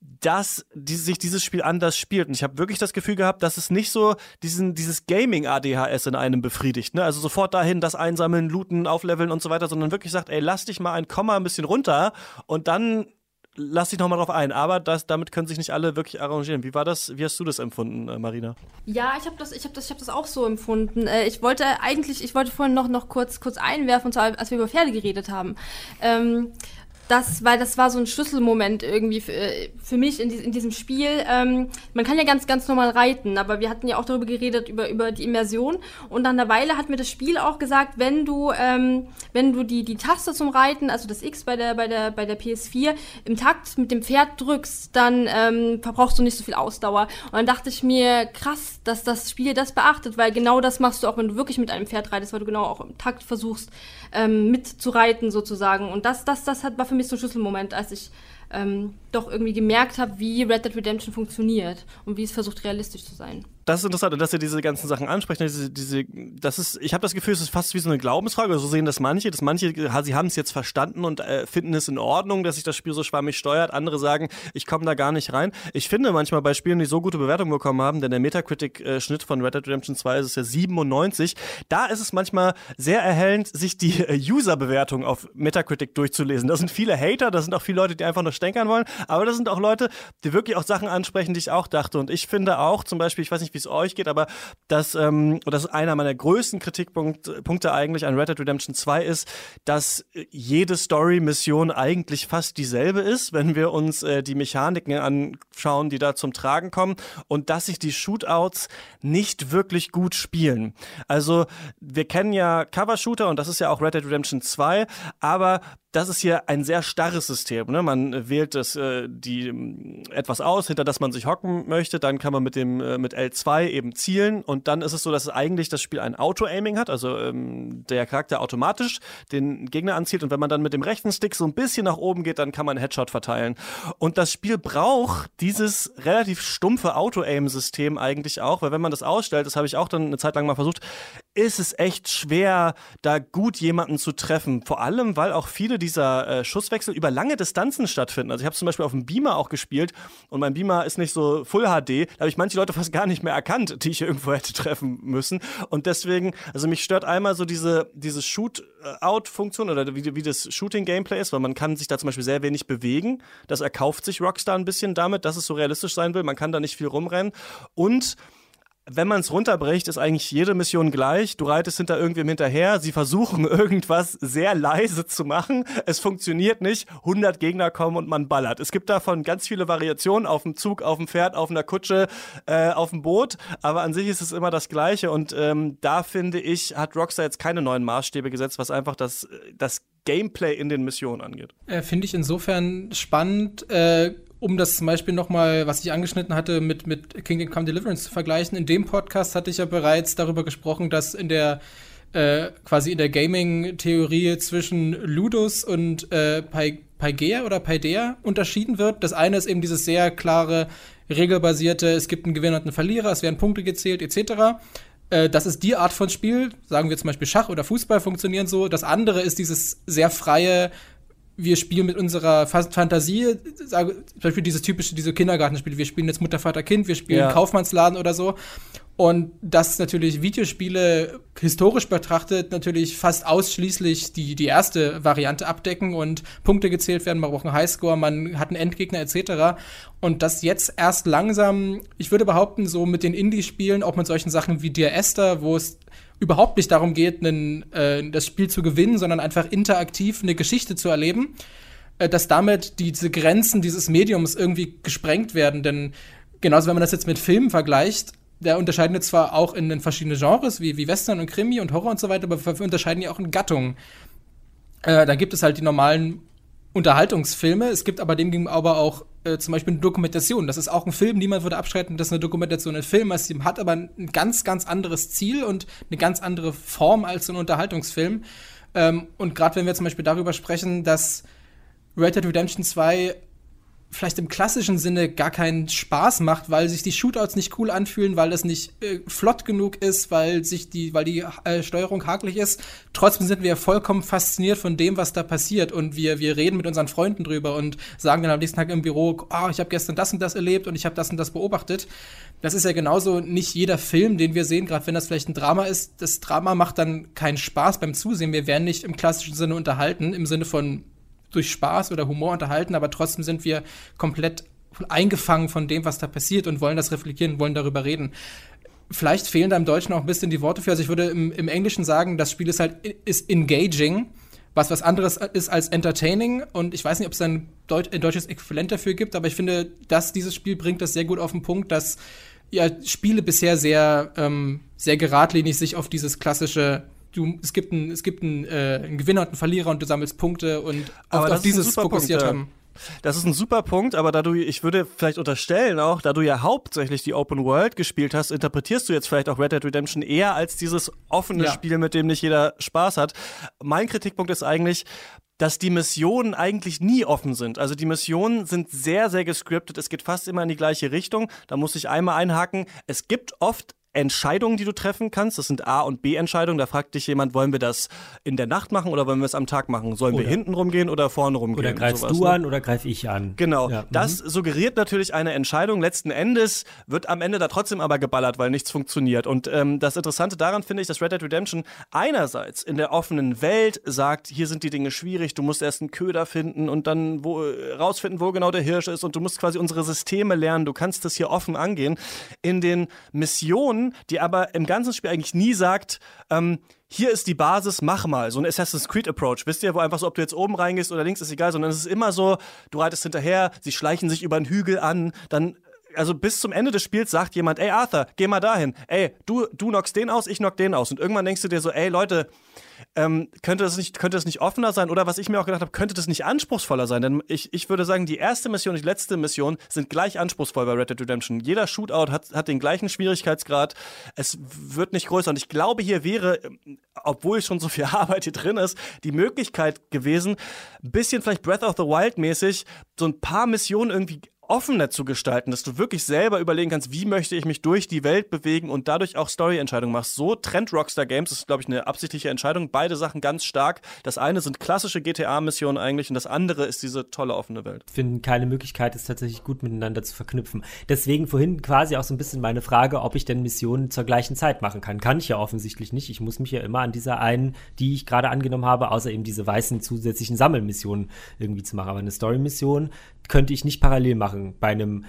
dass die, sich dieses Spiel anders spielt. Und ich habe wirklich das Gefühl gehabt, dass es nicht so diesen, dieses Gaming-ADHS in einem befriedigt. Ne? Also sofort dahin das Einsammeln, Looten, Aufleveln und so weiter, sondern wirklich sagt, ey, lass dich mal ein Komma ein bisschen runter und dann lass dich nochmal drauf ein. Aber das, damit können sich nicht alle wirklich arrangieren. Wie war das? Wie hast du das empfunden, äh, Marina? Ja, ich habe das, hab das, hab das auch so empfunden. Äh, ich wollte eigentlich, ich wollte vorhin noch, noch kurz, kurz einwerfen, und zwar, als wir über Pferde geredet haben. Ähm, das, weil das war so ein Schlüsselmoment irgendwie für, für mich in, die, in diesem Spiel. Ähm, man kann ja ganz, ganz normal reiten, aber wir hatten ja auch darüber geredet, über, über die Immersion. Und nach einer Weile hat mir das Spiel auch gesagt, wenn du, ähm, wenn du die, die Taste zum Reiten, also das X bei der, bei der, bei der PS4, im Takt mit dem Pferd drückst, dann ähm, verbrauchst du nicht so viel Ausdauer. Und dann dachte ich mir, krass, dass das Spiel das beachtet, weil genau das machst du auch, wenn du wirklich mit einem Pferd reitest, weil du genau auch im Takt versuchst, ähm, mitzureiten sozusagen. Und das, das, das hat, war für mich so ein Schlüsselmoment, als ich ähm, doch irgendwie gemerkt habe, wie Red Dead Redemption funktioniert und wie es versucht, realistisch zu sein das ist interessant, dass ihr diese ganzen Sachen ansprecht. Diese, diese, das ist, ich habe das Gefühl, es ist fast wie so eine Glaubensfrage. So sehen das manche, dass manche, sie haben es jetzt verstanden und äh, finden es in Ordnung, dass sich das Spiel so schwammig steuert. Andere sagen, ich komme da gar nicht rein. Ich finde manchmal bei Spielen, die so gute Bewertungen bekommen haben, denn der Metacritic-Schnitt von Red Dead Redemption 2 ist es ja 97. Da ist es manchmal sehr erhellend, sich die äh, User-Bewertung auf Metacritic durchzulesen. Da sind viele Hater, da sind auch viele Leute, die einfach nur stänkern wollen, aber da sind auch Leute, die wirklich auch Sachen ansprechen, die ich auch dachte. Und ich finde auch zum Beispiel, ich weiß nicht, wie wie es euch geht, aber das, ähm, das ist einer meiner größten Kritikpunkte eigentlich an Red Dead Redemption 2 ist, dass jede Story-Mission eigentlich fast dieselbe ist, wenn wir uns äh, die Mechaniken anschauen, die da zum Tragen kommen und dass sich die Shootouts nicht wirklich gut spielen. Also wir kennen ja Cover-Shooter und das ist ja auch Red Dead Redemption 2, aber das ist hier ein sehr starres System. Ne? Man wählt das, äh, die, etwas aus, hinter das man sich hocken möchte. Dann kann man mit dem äh, mit L2 eben zielen. Und dann ist es so, dass eigentlich das Spiel ein Auto-Aiming hat. Also ähm, der Charakter automatisch den Gegner anzielt. Und wenn man dann mit dem rechten Stick so ein bisschen nach oben geht, dann kann man Headshot verteilen. Und das Spiel braucht dieses relativ stumpfe Auto-Aim-System eigentlich auch. Weil wenn man das ausstellt, das habe ich auch dann eine Zeit lang mal versucht, ist es echt schwer, da gut jemanden zu treffen. Vor allem, weil auch viele dieser äh, Schusswechsel über lange Distanzen stattfinden. Also ich habe zum Beispiel auf dem Beamer auch gespielt und mein Beamer ist nicht so Full HD. Da habe ich manche Leute fast gar nicht mehr erkannt, die ich irgendwo hätte treffen müssen. Und deswegen, also mich stört einmal so diese, diese Shoot-Out-Funktion oder wie, wie das Shooting-Gameplay ist, weil man kann sich da zum Beispiel sehr wenig bewegen. Das erkauft sich Rockstar ein bisschen damit, dass es so realistisch sein will. Man kann da nicht viel rumrennen. Und wenn man es runterbricht, ist eigentlich jede Mission gleich. Du reitest hinter irgendwem hinterher. Sie versuchen irgendwas sehr leise zu machen. Es funktioniert nicht. 100 Gegner kommen und man ballert. Es gibt davon ganz viele Variationen auf dem Zug, auf dem Pferd, auf einer Kutsche, äh, auf dem Boot. Aber an sich ist es immer das Gleiche. Und ähm, da finde ich, hat Rockstar jetzt keine neuen Maßstäbe gesetzt, was einfach das, das Gameplay in den Missionen angeht. Äh, finde ich insofern spannend. Äh um das zum Beispiel nochmal, was ich angeschnitten hatte, mit, mit Kingdom Come Deliverance zu vergleichen. In dem Podcast hatte ich ja bereits darüber gesprochen, dass in der äh, quasi in der Gaming-Theorie zwischen Ludus und äh, Pygea oder Paideia unterschieden wird. Das eine ist eben dieses sehr klare, regelbasierte, es gibt einen Gewinner und einen Verlierer, es werden Punkte gezählt, etc. Äh, das ist die Art von Spiel, sagen wir zum Beispiel Schach oder Fußball funktionieren so. Das andere ist dieses sehr freie, wir spielen mit unserer Fantasie, sage, zum Beispiel dieses typische, diese Kindergartenspiele, wir spielen jetzt Mutter, Vater, Kind, wir spielen ja. Kaufmannsladen oder so. Und dass natürlich Videospiele historisch betrachtet natürlich fast ausschließlich die, die erste Variante abdecken und Punkte gezählt werden, man braucht einen Highscore, man hat einen Endgegner etc. Und das jetzt erst langsam, ich würde behaupten, so mit den Indie-Spielen, auch mit solchen Sachen wie Dear Esther, wo es überhaupt nicht darum geht, einen, äh, das Spiel zu gewinnen, sondern einfach interaktiv eine Geschichte zu erleben, äh, dass damit diese Grenzen dieses Mediums irgendwie gesprengt werden. Denn genauso, wenn man das jetzt mit Filmen vergleicht, der unterscheiden jetzt zwar auch in den verschiedenen Genres, wie, wie Western und Krimi und Horror und so weiter, aber wir unterscheiden ja auch in Gattungen. Äh, da gibt es halt die normalen Unterhaltungsfilme. Es gibt aber demgegenüber auch äh, zum Beispiel eine Dokumentation. Das ist auch ein Film. Niemand würde abstreiten, dass eine Dokumentation ein Film ist. Sie hat aber ein ganz, ganz anderes Ziel und eine ganz andere Form als so ein Unterhaltungsfilm. Ähm, und gerade wenn wir zum Beispiel darüber sprechen, dass Red Dead Redemption 2 vielleicht im klassischen Sinne gar keinen Spaß macht, weil sich die Shootouts nicht cool anfühlen, weil es nicht äh, flott genug ist, weil sich die, weil die äh, Steuerung hakelig ist. Trotzdem sind wir vollkommen fasziniert von dem, was da passiert und wir wir reden mit unseren Freunden drüber und sagen dann am nächsten Tag im Büro, oh, ich habe gestern das und das erlebt und ich habe das und das beobachtet. Das ist ja genauso nicht jeder Film, den wir sehen, gerade wenn das vielleicht ein Drama ist. Das Drama macht dann keinen Spaß beim Zusehen. Wir werden nicht im klassischen Sinne unterhalten, im Sinne von durch Spaß oder Humor unterhalten, aber trotzdem sind wir komplett eingefangen von dem, was da passiert und wollen das reflektieren, wollen darüber reden. Vielleicht fehlen da im Deutschen auch ein bisschen die Worte für. Also ich würde im, im Englischen sagen, das Spiel ist halt ist engaging, was was anderes ist als entertaining. Und ich weiß nicht, ob es ein, Deut ein deutsches Äquivalent dafür gibt, aber ich finde, dass dieses Spiel bringt das sehr gut auf den Punkt, dass ja Spiele bisher sehr ähm, sehr geradlinig sich auf dieses klassische du, es gibt einen, es gibt einen, äh, einen Gewinner und einen Verlierer und du sammelst Punkte und auf, auf dieses fokussiert Punkt, haben. Das ist ein super Punkt, aber da du, ich würde vielleicht unterstellen auch, da du ja hauptsächlich die Open World gespielt hast, interpretierst du jetzt vielleicht auch Red Dead Redemption eher als dieses offene Ja. Spiel, mit dem nicht jeder Spaß hat. Mein Kritikpunkt ist eigentlich, dass die Missionen eigentlich nie offen sind. Also die Missionen sind sehr, sehr gescriptet. Es geht fast immer in die gleiche Richtung. Da muss ich einmal einhaken. Es gibt oft Entscheidungen, die du treffen kannst. Das sind A- und B-Entscheidungen. Da fragt dich jemand, wollen wir das in der Nacht machen oder wollen wir es am Tag machen? Sollen wir Oder- hinten rumgehen oder vorne rumgehen? Oder greifst Sowas, du ne? an oder greif ich an? Genau, Ja, das suggeriert natürlich eine Entscheidung. Letzten Endes wird am Ende da trotzdem aber geballert, weil nichts funktioniert. Und ähm, das Interessante daran finde ich, dass Red Dead Redemption einerseits in der offenen Welt sagt, hier sind die Dinge schwierig, du musst erst einen Köder finden und dann wo, rausfinden, wo genau der Hirsch ist und du musst quasi unsere Systeme lernen, du kannst das hier offen angehen. In den Missionen, die aber im ganzen Spiel eigentlich nie sagt, ähm, hier ist die Basis, mach mal. So ein Assassin's Creed Approach. Wisst ihr, wo einfach so, ob du jetzt oben reingehst oder links, ist egal, sondern es ist immer so, du reitest hinterher, sie schleichen sich über einen Hügel an, dann also bis zum Ende des Spiels sagt jemand, ey Arthur, geh mal dahin. Ey, du, du knockst den aus, ich knock den aus. Und irgendwann denkst du dir so, ey Leute, ähm, könnte, das nicht, könnte das nicht offener sein? Oder was ich mir auch gedacht habe, könnte das nicht anspruchsvoller sein? Denn ich, ich würde sagen, die erste Mission und die letzte Mission sind gleich anspruchsvoll bei Red Dead Redemption. Jeder Shootout hat, hat den gleichen Schwierigkeitsgrad. Es wird nicht größer. Und ich glaube, hier wäre, ähm, obwohl schon so viel Arbeit hier drin ist, die Möglichkeit gewesen, ein bisschen vielleicht Breath of the Wild mäßig so ein paar Missionen irgendwie offener zu gestalten, dass du wirklich selber überlegen kannst, wie möchte ich mich durch die Welt bewegen und dadurch auch Story-Entscheidungen machst. So trennt Rockstar Games, das ist, glaube ich, eine absichtliche Entscheidung. Beide Sachen ganz stark. Das eine sind klassische GTA-Missionen eigentlich und das andere ist diese tolle offene Welt. finden keine Möglichkeit, es tatsächlich gut miteinander zu verknüpfen. Deswegen vorhin quasi auch so ein bisschen meine Frage, ob ich denn Missionen zur gleichen Zeit machen kann. Kann ich ja offensichtlich nicht. Ich muss mich ja immer an dieser einen, die ich gerade angenommen habe, außer eben diese weißen zusätzlichen Sammelmissionen irgendwie zu machen. Aber eine Story-Mission könnte ich nicht parallel machen. Bei einem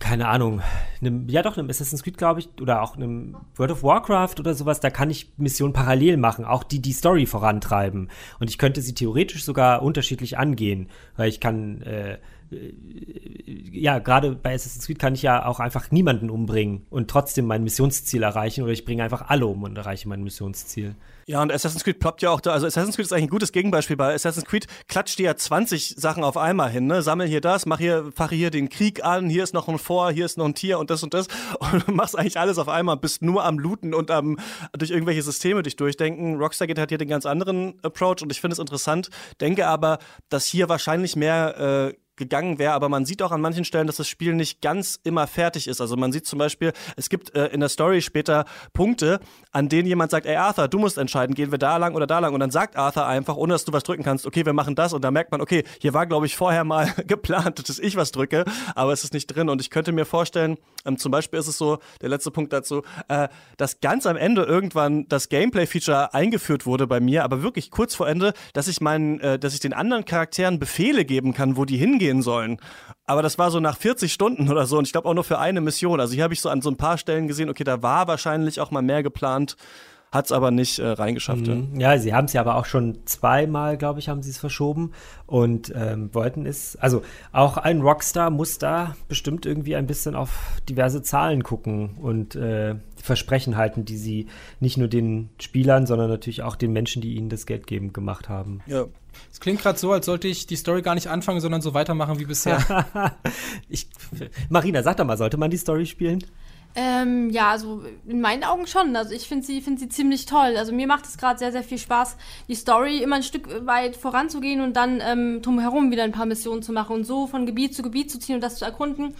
keine Ahnung, einem, ja doch, einem Assassin's Creed, glaube ich, oder auch einem World of Warcraft oder sowas, da kann ich Missionen parallel machen, auch die die Story vorantreiben. Und ich könnte sie theoretisch sogar unterschiedlich angehen, weil ich kann, äh, ja, gerade bei Assassin's Creed kann ich ja auch einfach niemanden umbringen und trotzdem mein Missionsziel erreichen oder ich bringe einfach alle um und erreiche mein Missionsziel. Ja, und Assassin's Creed ploppt ja auch da. Also Assassin's Creed ist eigentlich ein gutes Gegenbeispiel. Bei Assassin's Creed klatscht dir ja 20 Sachen auf einmal hin. Ne? Sammel hier das, mach hier, fache hier den Krieg an, hier ist noch ein Vor, hier ist noch ein Tier und das und das. Und du machst eigentlich alles auf einmal, bist nur am Looten und am durch irgendwelche Systeme dich durchdenken. Rockstar geht halt hier den ganz anderen Approach und ich finde es interessant. Denke aber, dass hier wahrscheinlich mehr äh, gegangen wäre, aber man sieht auch an manchen Stellen, dass das Spiel nicht ganz immer fertig ist. Also man sieht zum Beispiel, es gibt äh, in der Story später Punkte, an denen jemand sagt, ey Arthur, du musst entscheiden, gehen wir da lang oder da lang. Und dann sagt Arthur einfach, ohne dass du was drücken kannst, okay, wir machen das. Und da merkt man, okay, hier war, glaube ich, vorher mal geplant, dass ich was drücke, aber es ist nicht drin. Und ich könnte mir vorstellen, ähm, zum Beispiel ist es so, der letzte Punkt dazu, äh, dass ganz am Ende irgendwann das Gameplay-Feature eingeführt wurde bei mir, aber wirklich kurz vor Ende, dass ich meinen, äh, dass ich den anderen Charakteren Befehle geben kann, wo die hingehen sollen. Aber das war so nach 40 Stunden oder so und ich glaube auch nur für eine Mission. Also hier habe ich so an so ein paar Stellen gesehen, okay, da war wahrscheinlich auch mal mehr geplant, hat es aber nicht äh, reingeschafft. ja. Mhm. Ja, sie haben es ja aber auch schon zweimal, glaube ich, haben sie es verschoben und ähm, wollten es. Also auch ein Rockstar muss da bestimmt irgendwie ein bisschen auf diverse Zahlen gucken und äh, Versprechen halten, die sie nicht nur den Spielern, sondern natürlich auch den Menschen, die ihnen das Geld geben, gemacht haben. Ja. Es klingt gerade so, als sollte ich die Story gar nicht anfangen, sondern so weitermachen wie bisher. Ich, Marina, sag doch mal, sollte man die Story spielen? Ähm, ja, also in meinen Augen schon. Also ich finde sie, find sie ziemlich toll. Also mir macht es gerade sehr, sehr viel Spaß, die Story immer ein Stück weit voranzugehen und dann ähm, drumherum wieder ein paar Missionen zu machen und so von Gebiet zu Gebiet zu ziehen und das zu erkunden.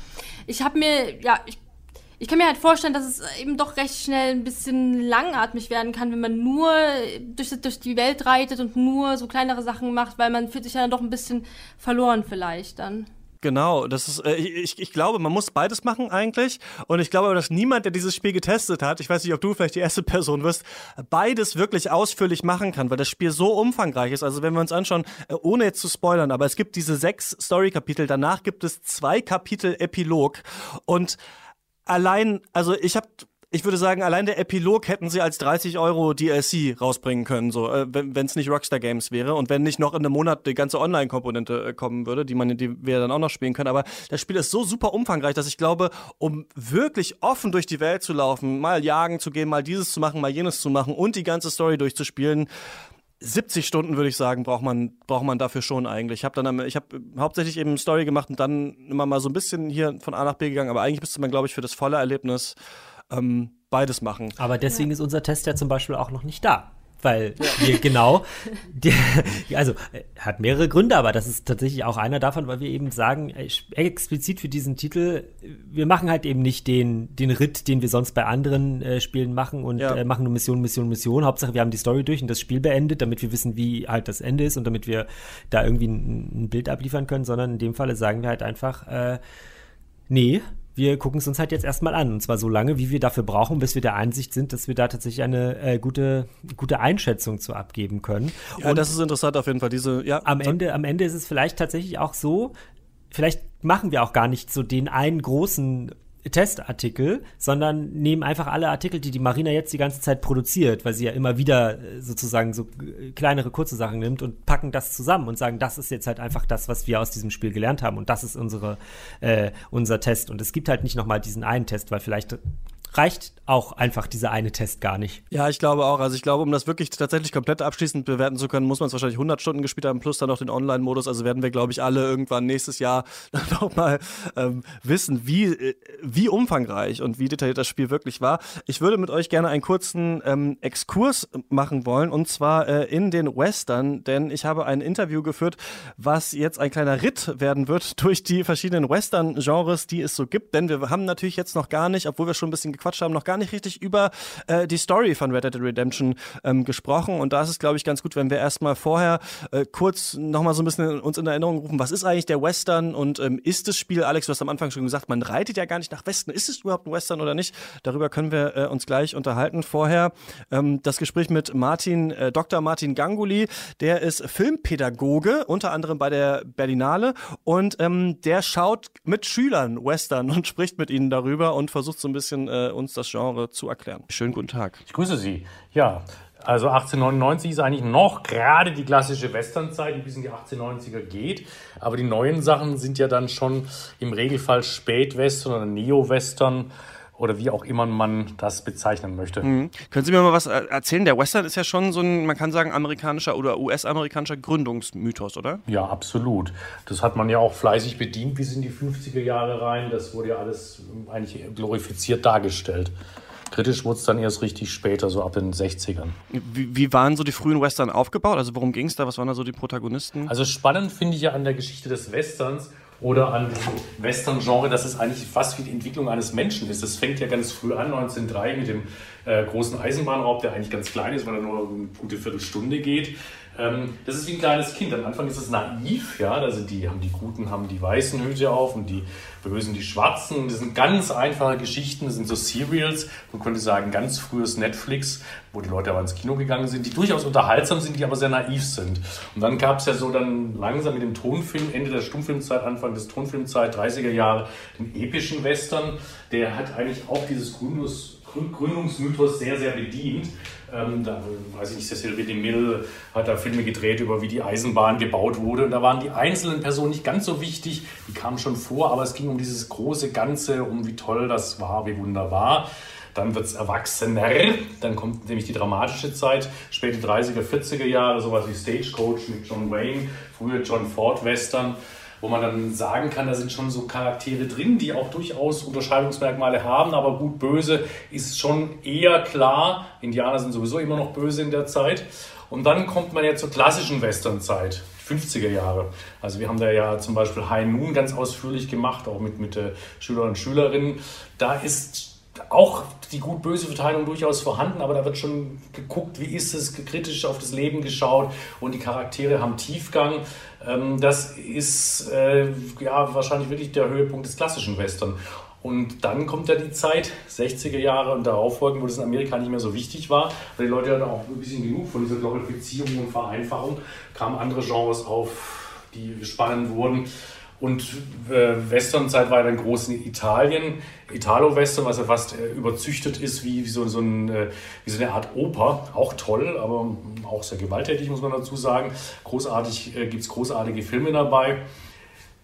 Ich habe mir, ja, ich, ich kann mir halt vorstellen, dass es eben doch recht schnell ein bisschen langatmig werden kann, wenn man nur durch, durch die Welt reitet und nur so kleinere Sachen macht, weil man fühlt sich ja dann doch ein bisschen verloren vielleicht dann. Genau, das ist, äh, ich, ich glaube, man muss beides machen eigentlich. Und ich glaube, dass niemand, der dieses Spiel getestet hat, ich weiß nicht, ob du vielleicht die erste Person wirst, beides wirklich ausführlich machen kann, weil das Spiel so umfangreich ist. Also wenn wir uns anschauen, äh, ohne jetzt zu spoilern, aber es gibt diese sechs Story-Kapitel, danach gibt es zwei Kapitel Epilog. Und allein, also ich habe ich würde sagen, allein der Epilog hätten sie als 30 Euro DLC rausbringen können, so, äh, wenn es nicht Rockstar Games wäre und wenn nicht noch in einem Monat die ganze Online-Komponente äh, kommen würde, die man, die wir dann auch noch spielen können. Aber das Spiel ist so super umfangreich, dass ich glaube, um wirklich offen durch die Welt zu laufen, mal jagen zu gehen, mal dieses zu machen, mal jenes zu machen und die ganze Story durchzuspielen, 70 Stunden würde ich sagen, braucht man, braucht man dafür schon eigentlich. Ich habe dann, ich habe hauptsächlich eben Story gemacht und dann immer mal so ein bisschen hier von A nach B gegangen, aber eigentlich müsste man, glaube ich, für das volle Erlebnis ähm, beides machen. Aber deswegen ja. ist unser Test ja zum Beispiel auch noch nicht da weil ja. wir genau, die, also hat mehrere Gründe, aber das ist tatsächlich auch einer davon, weil wir eben sagen, äh, explizit für diesen Titel, wir machen halt eben nicht den, den Ritt, den wir sonst bei anderen äh, Spielen machen und ja. äh, machen nur Mission, Mission, Mission. Hauptsache, wir haben die Story durch und das Spiel beendet, damit wir wissen, wie halt das Ende ist und damit wir da irgendwie ein, ein Bild abliefern können, sondern in dem Falle sagen wir halt einfach, äh, nee, wir gucken es uns halt jetzt erstmal an. Und zwar so lange, wie wir dafür brauchen, bis wir der Einsicht sind, dass wir da tatsächlich eine äh, gute, gute Einschätzung zu abgeben können. Ja, und das ist interessant auf jeden Fall. Diese, ja. Am Ende, am Ende ist es vielleicht tatsächlich auch so, vielleicht machen wir auch gar nicht so den einen großen Testartikel, sondern nehmen einfach alle Artikel, die die Marina jetzt die ganze Zeit produziert, weil sie ja immer wieder äh, sozusagen so äh, kleinere, kurze Sachen nimmt und packen das zusammen und sagen, das ist jetzt halt einfach das, was wir aus diesem Spiel gelernt haben und das ist unsere, äh, unser Test. Und es gibt halt nicht nochmal diesen einen Test, weil vielleicht reicht auch einfach dieser eine Test gar nicht. Ja, ich glaube auch. Also ich glaube, um das wirklich tatsächlich komplett abschließend bewerten zu können, muss man es wahrscheinlich 100 Stunden gespielt haben, plus dann noch den Online-Modus. Also werden wir, glaube ich, alle irgendwann nächstes Jahr noch mal ähm, wissen, wie, äh, wie umfangreich und wie detailliert das Spiel wirklich war. Ich würde mit euch gerne einen kurzen ähm, Exkurs machen wollen und zwar äh, in den Western, denn ich habe ein Interview geführt, was jetzt ein kleiner Ritt werden wird durch die verschiedenen Western-Genres, die es so gibt. Denn wir haben natürlich jetzt noch gar nicht, obwohl wir schon ein bisschen gequatscht haben, noch gar nicht richtig über äh, die Story von Red Dead Redemption ähm, gesprochen. Und da ist es, glaube ich, ganz gut, wenn wir erstmal vorher äh, kurz nochmal so ein bisschen uns in Erinnerung rufen, was ist eigentlich der Western und ähm, ist das Spiel, Alex, du hast am Anfang schon gesagt, man reitet ja gar nicht nach Westen. Ist es überhaupt ein Western oder nicht? Darüber können wir äh, uns gleich unterhalten. Vorher ähm, das Gespräch mit Martin, äh, Dr. Martin Ganguli, der ist Filmpädagoge, unter anderem bei der Berlinale und ähm, der schaut mit Schülern Western und spricht mit ihnen darüber und versucht so ein bisschen äh, uns das Genre zu erklären. Schönen guten Tag. Ich grüße Sie. Ja, also 1899 ist eigentlich noch gerade die klassische Westernzeit, die bis in die 1890er geht. Aber die neuen Sachen sind ja dann schon im Regelfall Spätwestern oder Neo-Western oder wie auch immer man das bezeichnen möchte. Mhm. Können Sie mir mal was äh, erzählen? Der Western ist ja schon so ein, man kann sagen, amerikanischer oder US-amerikanischer Gründungsmythos, oder? Ja, absolut. Das hat man ja auch fleißig bedient bis in die 50er Jahre rein. Das wurde ja alles eigentlich glorifiziert dargestellt. Kritisch wurde es dann erst richtig später, so ab den 60ern. Wie, wie waren so die frühen Western aufgebaut? Also worum ging es da? Was waren da so die Protagonisten? Also spannend finde ich ja an der Geschichte des Westerns, oder an diesem Western-Genre, dass es eigentlich fast wie die Entwicklung eines Menschen ist. Das fängt ja ganz früh an, 1903, mit dem äh, großen Eisenbahnraub, der eigentlich ganz klein ist, weil er nur eine gute Viertelstunde geht. Ähm, das ist wie ein kleines Kind. Am Anfang ist es naiv, ja, also die haben die Guten haben die weißen Hüte auf und die Bösen die schwarzen. Das sind ganz einfache Geschichten, das sind so Serials, man könnte sagen ganz frühes Netflix, wo die Leute aber ins Kino gegangen sind, die durchaus unterhaltsam sind, die aber sehr naiv sind. Und dann gab es ja so dann langsam mit dem Tonfilm, Ende der Stummfilmzeit, Anfang des Tonfilmzeit, 30er Jahre, den epischen Western, der hat eigentlich auch dieses Gründungs Gründungsmythos sehr, sehr bedient. Ähm, da weiß ich nicht, Cecil B. DeMille hat da Filme gedreht über wie die Eisenbahn gebaut wurde. Und da waren die einzelnen Personen nicht ganz so wichtig, die kamen schon vor, aber es ging um dieses große Ganze, um wie toll das war, wie wunderbar. Dann wird es erwachsener, dann kommt nämlich die dramatische Zeit, späte 30er, 40er Jahre, sowas wie Stagecoach mit John Wayne, frühe John Ford Western wo man dann sagen kann, da sind schon so Charaktere drin, die auch durchaus Unterscheidungsmerkmale haben, aber gut, böse ist schon eher klar. Indianer sind sowieso immer noch böse in der Zeit. Und dann kommt man ja zur klassischen Westernzeit. 50er Jahre. Also wir haben da ja zum Beispiel High Noon ganz ausführlich gemacht, auch mit, mit äh, Schülern und Schülerinnen. Da ist auch die gut-böse Verteilung durchaus vorhanden, aber da wird schon geguckt, wie ist es, kritisch auf das Leben geschaut und die Charaktere haben Tiefgang. Ähm, das ist äh, ja wahrscheinlich wirklich der Höhepunkt des klassischen Western. Und dann kommt ja die Zeit, 60er Jahre und darauf folgen, wo das in Amerika nicht mehr so wichtig war, weil die Leute hatten auch ein bisschen genug von dieser Glorifizierung und Vereinfachung, kamen andere Genres auf, die spannend wurden. Und äh, Westernzeit war ja dann groß in Italien. Italo-Western, was ja fast äh, überzüchtet ist, wie, wie, so, so ein, äh, wie so eine Art Oper. Auch toll, aber auch sehr gewalttätig, muss man dazu sagen. Großartig äh, gibt es großartige Filme dabei.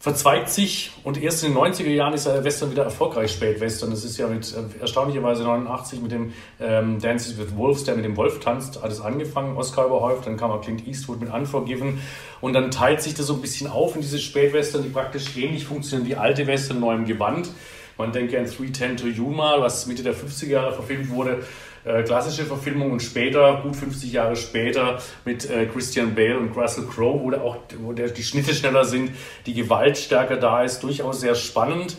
Verzweigt sich und erst in den 90er Jahren ist der Western wieder erfolgreich, Spätwestern. Das ist ja mit äh, erstaunlicherweise 89 mit dem ähm, Dances with Wolves, der mit dem Wolf tanzt, alles angefangen, Oscar überhäuft, dann kam auch Clint Eastwood mit Unforgiven und dann teilt sich das so ein bisschen auf in diese Spätwestern, die praktisch ähnlich funktionieren wie alte Western, neuem Gewand. Man denke an 310 to Yuma, was Mitte der 50er Jahre verfilmt wurde, äh, klassische Verfilmung und später, gut 50 Jahre später, mit äh, Christian Bale und Russell Crowe, wo, auch, wo der, die Schnitte schneller sind, die Gewalt stärker da ist, durchaus sehr spannend,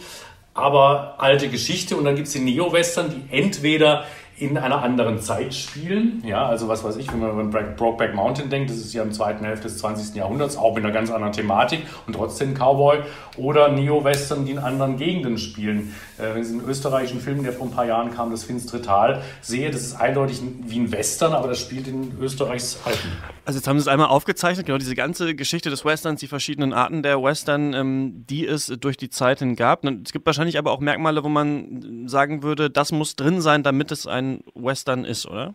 aber alte Geschichte. Und dann gibt es die Neo-Western, die entweder in einer anderen Zeit spielen. Ja, also was weiß ich, wenn man an Brokeback Mountain denkt, das ist ja im zweiten Hälfte des 20. Jahrhunderts, auch mit einer ganz anderen Thematik und trotzdem Cowboy. Oder Neo-Western, die in anderen Gegenden spielen. Äh, wenn Sie einen österreichischen Film, der vor ein paar Jahren kam, das Finstre Tal, sehe, das ist eindeutig wie ein Western, aber das spielt in Österreichs Alpen. Also jetzt haben Sie es einmal aufgezeichnet, genau diese ganze Geschichte des Westerns, die verschiedenen Arten der Western, ähm, die es durch die Zeit hin gab. Es gibt wahrscheinlich aber auch Merkmale, wo man sagen würde, das muss drin sein, damit es ein Western ist, oder?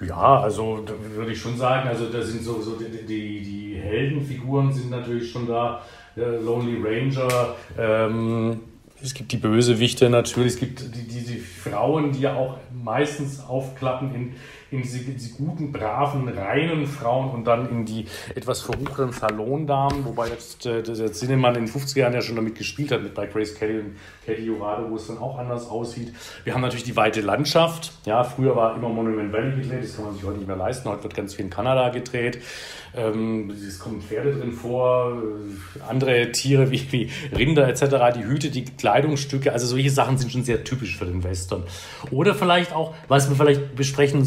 Ja, also würde ich schon sagen, also da sind so, so die, die, die Heldenfiguren sind natürlich schon da. Der Lonely Ranger, ähm, es gibt die Bösewichte natürlich, es gibt die, diese Frauen, die ja auch meistens aufklappen in in diese, diese, guten, braven, reinen Frauen und dann in die etwas verruchten Salondamen, wobei jetzt äh, der Zinnemann in den 50er Jahren ja schon damit gespielt hat, mit bei Grace Kelly und Katie Jurado, wo es dann auch anders aussieht. Wir haben natürlich die weite Landschaft. Ja, früher war immer Monument Valley gedreht, das kann man sich heute nicht mehr leisten. Heute wird ganz viel in Kanada gedreht. Ähm, es kommen Pferde drin vor, äh, andere Tiere wie, wie Rinder etc., die Hüte, die Kleidungsstücke. Also solche Sachen sind schon sehr typisch für den Western. Oder vielleicht auch, was wir vielleicht besprechen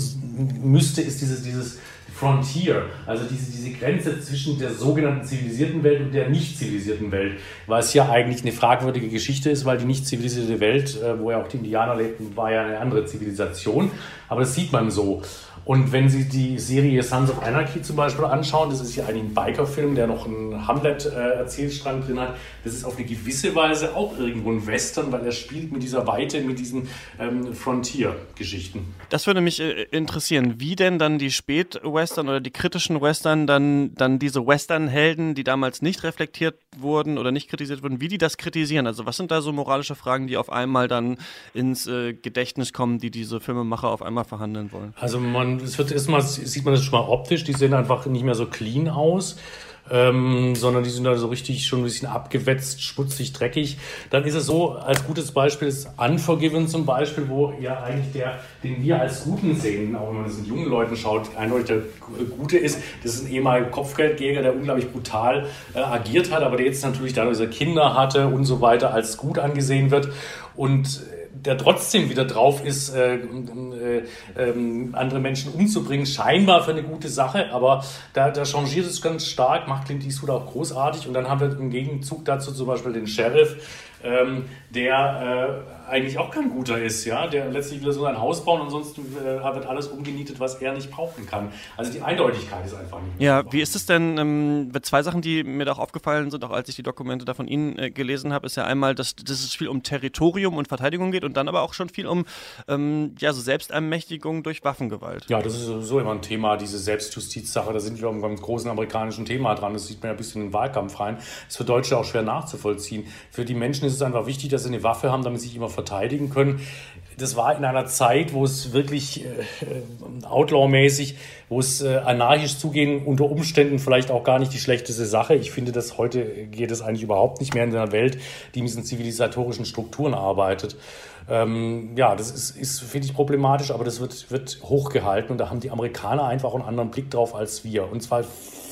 müsste, ist dieses, dieses Frontier, also diese, diese Grenze zwischen der sogenannten zivilisierten Welt und der nicht zivilisierten Welt, was ja eigentlich eine fragwürdige Geschichte ist, weil die nicht zivilisierte Welt, äh, wo ja auch die Indianer lebten, war ja eine andere Zivilisation. Aber das sieht man so. Und wenn Sie die Serie Sons of Anarchy zum Beispiel anschauen, das ist ja eigentlich ein Biker-Film, der noch einen Hamlet-Erzählstrang drin hat, das ist auf eine gewisse Weise auch irgendwo ein Western, weil er spielt mit dieser Weite, mit diesen ähm, Frontier-Geschichten. Das würde mich äh, interessieren, wie denn dann die Spät-Western oder die kritischen Western dann, dann diese Western-Helden, die damals nicht reflektiert wurden oder nicht kritisiert wurden, wie die das kritisieren. Also was sind da so moralische Fragen, die auf einmal dann ins äh, Gedächtnis kommen, die diese Filmemacher auf einmal verhandeln wollen? Also man es wird erstmal, sieht man das schon mal optisch, die sehen einfach nicht mehr so clean aus. Ähm, sondern die sind da so richtig schon ein bisschen abgewetzt, schmutzig, dreckig. Dann ist es so, als gutes Beispiel ist Unforgiven zum Beispiel, wo ja eigentlich der, den wir als Guten sehen, auch wenn man das mit jungen Leuten schaut, eindeutig der Gute ist. Das ist ein ehemaliger Kopfgeldjäger, der unglaublich brutal äh, agiert hat, aber der jetzt natürlich dadurch, dass er Kinder hatte und so weiter, als gut angesehen wird. Und der trotzdem wieder drauf ist, äh, äh, äh, andere Menschen umzubringen, scheinbar für eine gute Sache, aber da, da changiert es ganz stark, macht Clint Eastwood auch großartig und dann haben wir im Gegenzug dazu zum Beispiel den Sheriff, ähm, der äh, eigentlich auch kein guter ist, ja, der letztlich will so ein Haus bauen und sonst äh, wird alles umgenietet, was er nicht brauchen kann. Also die Eindeutigkeit ist einfach nicht. Ja, wie ist es denn? Ähm, zwei Sachen, die mir da auch aufgefallen sind, auch als ich die Dokumente da von Ihnen äh, gelesen habe, ist ja einmal, dass, dass es viel um Territorium und Verteidigung geht und dann aber auch schon viel um ähm, ja so Selbstermächtigung durch Waffengewalt. Ja, das ist sowieso immer ein Thema, diese Selbstjustizsache. Da sind wir beim großen amerikanischen Thema dran. Das sieht man ja ein bisschen in den Wahlkampf rein. Das ist für Deutsche auch schwer nachzuvollziehen. Für die Menschen ist es einfach wichtig, dass sie eine Waffe haben, damit sie sich immer verteidigen können. Das war in einer Zeit, wo es wirklich äh, outlaw-mäßig, wo es äh, anarchisch zugehen, unter Umständen vielleicht auch gar nicht die schlechteste Sache. Ich finde, dass heute geht es eigentlich überhaupt nicht mehr in einer Welt, die mit diesen zivilisatorischen Strukturen arbeitet. Ähm, ja, das ist, ist finde ich, problematisch, aber das wird, wird hochgehalten und da haben die Amerikaner einfach einen anderen Blick drauf als wir. Und zwar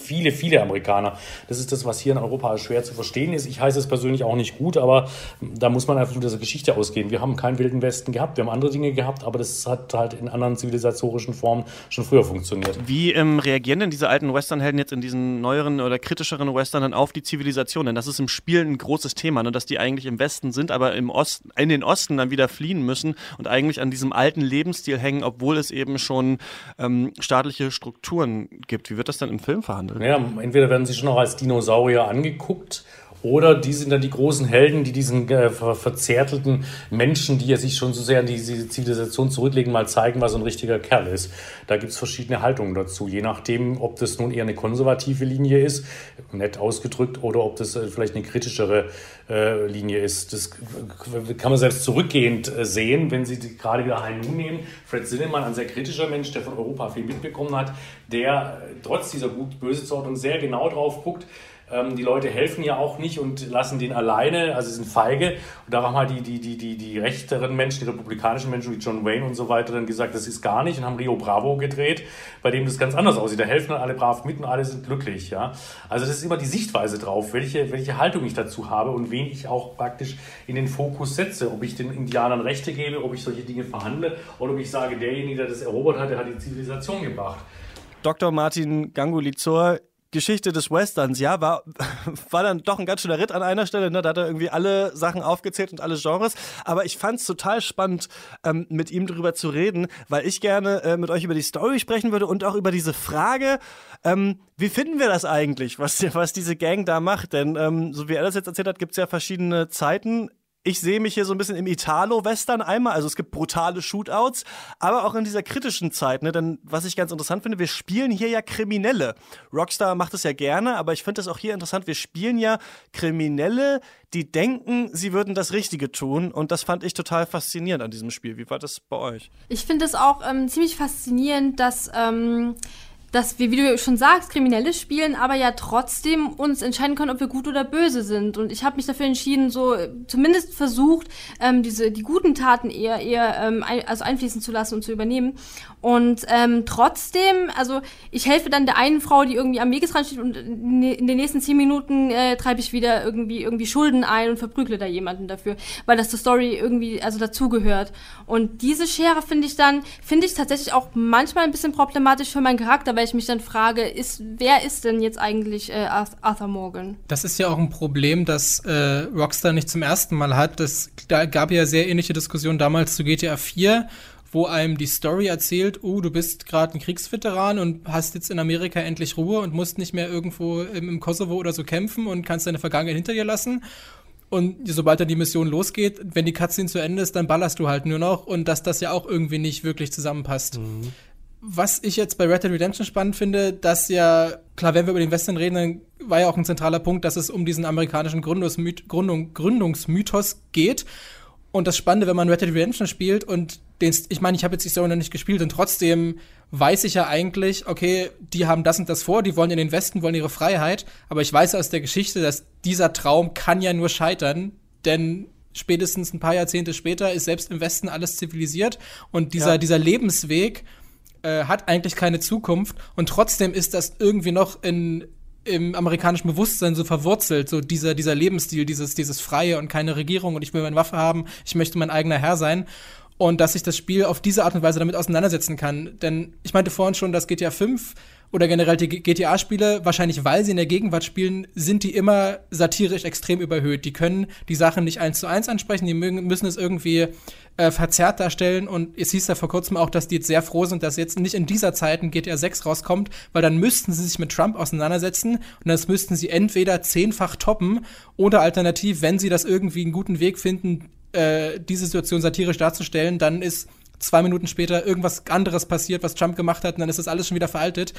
viele, viele Amerikaner. Das ist das, was hier in Europa schwer zu verstehen ist. Ich heiße es persönlich auch nicht gut, aber da muss man einfach von dieser Geschichte ausgehen. Wir haben keinen wilden Westen gehabt, wir haben andere Dinge gehabt, aber das hat halt in anderen zivilisatorischen Formen schon früher funktioniert. Wie ähm, reagieren denn diese alten Westernhelden jetzt in diesen neueren oder kritischeren Western auf die Zivilisation? Denn das ist im Spiel ein großes Thema, ne? dass die eigentlich im Westen sind, aber im Osten, in den Osten dann wieder fliehen müssen und eigentlich an diesem alten Lebensstil hängen, obwohl es eben schon ähm, staatliche Strukturen gibt. Wie wird das dann im Film verhandelt? Ja, entweder werden sie schon noch als Dinosaurier angeguckt Oder die sind dann die großen Helden, die diesen äh, ver verzärtelten Menschen, die ja sich schon so sehr an diese Zivilisation zurücklegen, mal zeigen, was ein richtiger Kerl ist. Da gibt es verschiedene Haltungen dazu, je nachdem, ob das nun eher eine konservative Linie ist, nett ausgedrückt, oder ob das äh, vielleicht eine kritischere äh, Linie ist. Das kann man selbst zurückgehend äh, sehen, wenn Sie gerade wieder Noon nehmen. Fred Zinnemann, ein sehr kritischer Mensch, der von Europa viel mitbekommen hat, der äh, trotz dieser gut-böse-Zordnung sehr genau drauf guckt, die Leute helfen ja auch nicht und lassen den alleine, also sind feige. Und da haben halt die, die, die, die, die rechteren Menschen, die republikanischen Menschen wie John Wayne und so weiter dann gesagt, das ist gar nicht und haben Rio Bravo gedreht, bei dem das ganz anders aussieht. Da helfen dann alle brav mit und alle sind glücklich. Ja? Also das ist immer die Sichtweise drauf, welche, welche Haltung ich dazu habe und wen ich auch praktisch in den Fokus setze. Ob ich den Indianern Rechte gebe, ob ich solche Dinge verhandle oder ob ich sage, derjenige, der das erobert hat, der hat die Zivilisation gebracht. Dr. Martin Gangulizor Geschichte des Westerns, ja, war, war dann doch ein ganz schöner Ritt an einer Stelle. Ne? Da hat er irgendwie alle Sachen aufgezählt und alle Genres. Aber ich fand es total spannend, ähm, mit ihm darüber zu reden, weil ich gerne äh, mit euch über die Story sprechen würde und auch über diese Frage, ähm, wie finden wir das eigentlich, was, was diese Gang da macht? Denn ähm, so wie er das jetzt erzählt hat, gibt es ja verschiedene Zeiten ich sehe mich hier so ein bisschen im Italo-Western einmal. Also es gibt brutale Shootouts, aber auch in dieser kritischen Zeit. Ne? Denn was ich ganz interessant finde, wir spielen hier ja Kriminelle. Rockstar macht es ja gerne, aber ich finde es auch hier interessant. Wir spielen ja Kriminelle, die denken, sie würden das Richtige tun. Und das fand ich total faszinierend an diesem Spiel. Wie war das bei euch? Ich finde es auch ähm, ziemlich faszinierend, dass. Ähm dass wir, wie du schon sagst, Kriminelle spielen, aber ja trotzdem uns entscheiden können, ob wir gut oder böse sind. Und ich habe mich dafür entschieden, so äh, zumindest versucht, ähm, diese die guten Taten eher eher ähm, ein, also einfließen zu lassen und zu übernehmen. Und ähm, trotzdem, also ich helfe dann der einen Frau, die irgendwie am Wegesrand steht und in den nächsten zehn Minuten äh, treibe ich wieder irgendwie irgendwie Schulden ein und verprügle da jemanden dafür, weil das zur Story irgendwie also dazugehört. Und diese Schere finde ich dann finde ich tatsächlich auch manchmal ein bisschen problematisch für meinen Charakter, weil ich mich dann frage, ist, wer ist denn jetzt eigentlich äh, Arthur Morgan? Das ist ja auch ein Problem, das äh, Rockstar nicht zum ersten Mal hat. Das, da gab ja sehr ähnliche Diskussionen damals zu GTA 4 wo einem die Story erzählt, oh, du bist gerade ein Kriegsveteran und hast jetzt in Amerika endlich Ruhe und musst nicht mehr irgendwo im, im Kosovo oder so kämpfen und kannst deine Vergangenheit hinter dir lassen. Und sobald dann die Mission losgeht, wenn die Cutscene zu Ende ist, dann ballerst du halt nur noch und dass das ja auch irgendwie nicht wirklich zusammenpasst. Mhm was ich jetzt bei Red Dead Redemption spannend finde, dass ja, klar, wenn wir über den Western reden, dann war ja auch ein zentraler Punkt, dass es um diesen amerikanischen Gründungsmyth Gründung, Gründungsmythos geht. Und das Spannende, wenn man Red Dead Redemption spielt und den, ich meine, ich habe jetzt die Story noch nicht gespielt und trotzdem weiß ich ja eigentlich, okay, die haben das und das vor, die wollen in den Westen, wollen ihre Freiheit, aber ich weiß aus der Geschichte, dass dieser Traum kann ja nur scheitern, denn spätestens ein paar Jahrzehnte später ist selbst im Westen alles zivilisiert und dieser, ja. dieser Lebensweg, äh, hat eigentlich keine Zukunft und trotzdem ist das irgendwie noch in, im amerikanischen Bewusstsein so verwurzelt, so dieser, dieser Lebensstil, dieses, dieses Freie und keine Regierung und ich will meine Waffe haben, ich möchte mein eigener Herr sein. Und dass ich das Spiel auf diese Art und Weise damit auseinandersetzen kann. Denn ich meinte vorhin schon, dass GTA 5 oder generell die GTA-Spiele, wahrscheinlich weil sie in der Gegenwart spielen, sind die immer satirisch extrem überhöht. Die können die Sachen nicht eins zu eins ansprechen, die müssen es irgendwie äh, verzerrt darstellen. Und es hieß ja vor kurzem auch, dass die jetzt sehr froh sind, dass jetzt nicht in dieser Zeit ein GTA 6 rauskommt, weil dann müssten sie sich mit Trump auseinandersetzen und das müssten sie entweder zehnfach toppen oder alternativ, wenn sie das irgendwie einen guten Weg finden, äh, diese Situation satirisch darzustellen, dann ist zwei Minuten später irgendwas anderes passiert, was Trump gemacht hat, und dann ist das alles schon wieder veraltet.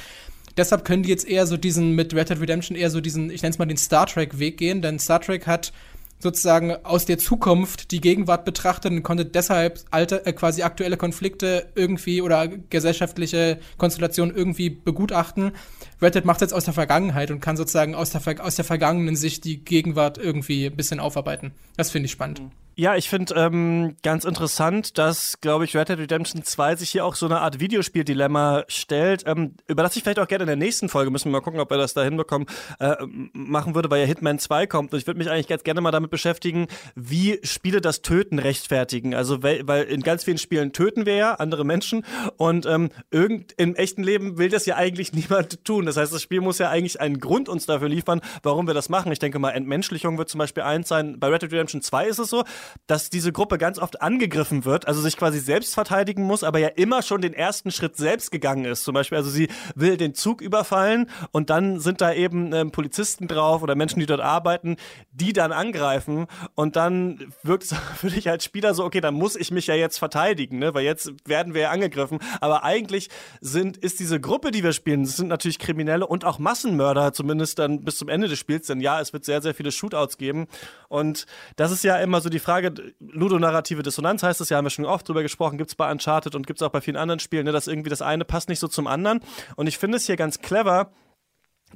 Deshalb können die jetzt eher so diesen, mit Red Dead Redemption eher so diesen, ich nenne es mal den Star Trek-Weg gehen, denn Star Trek hat sozusagen aus der Zukunft die Gegenwart betrachtet und konnte deshalb alte, äh, quasi aktuelle Konflikte irgendwie oder gesellschaftliche Konstellationen irgendwie begutachten. Red Dead macht jetzt aus der Vergangenheit und kann sozusagen aus der, aus der vergangenen Sicht die Gegenwart irgendwie ein bisschen aufarbeiten. Das finde ich spannend. Mhm. Ja, ich finde ähm, ganz interessant, dass, glaube ich, Red Dead Redemption 2 sich hier auch so eine Art Videospiel-Dilemma stellt, ähm, über das ich vielleicht auch gerne in der nächsten Folge, müssen wir mal gucken, ob wir das da hinbekommen, äh, machen würde, weil ja Hitman 2 kommt. Und ich würde mich eigentlich ganz gerne mal damit beschäftigen, wie Spiele das Töten rechtfertigen. Also, weil, weil in ganz vielen Spielen töten wir ja andere Menschen und ähm, irgend, im echten Leben will das ja eigentlich niemand tun. Das heißt, das Spiel muss ja eigentlich einen Grund uns dafür liefern, warum wir das machen. Ich denke mal, Entmenschlichung wird zum Beispiel eins sein. Bei Red Dead Redemption 2 ist es so, dass diese Gruppe ganz oft angegriffen wird, also sich quasi selbst verteidigen muss, aber ja immer schon den ersten Schritt selbst gegangen ist. Zum Beispiel, also sie will den Zug überfallen und dann sind da eben ähm, Polizisten drauf oder Menschen, die dort arbeiten, die dann angreifen und dann wirkt es für dich als Spieler so, okay, dann muss ich mich ja jetzt verteidigen, ne? weil jetzt werden wir ja angegriffen. Aber eigentlich sind, ist diese Gruppe, die wir spielen, das sind natürlich Kriminelle und auch Massenmörder, zumindest dann bis zum Ende des Spiels, denn ja, es wird sehr, sehr viele Shootouts geben. Und das ist ja immer so die Frage, ludonarrative Dissonanz heißt es ja, haben wir schon oft drüber gesprochen, gibt es bei Uncharted und gibt es auch bei vielen anderen Spielen, ne, dass irgendwie das eine passt nicht so zum anderen. Und ich finde es hier ganz clever,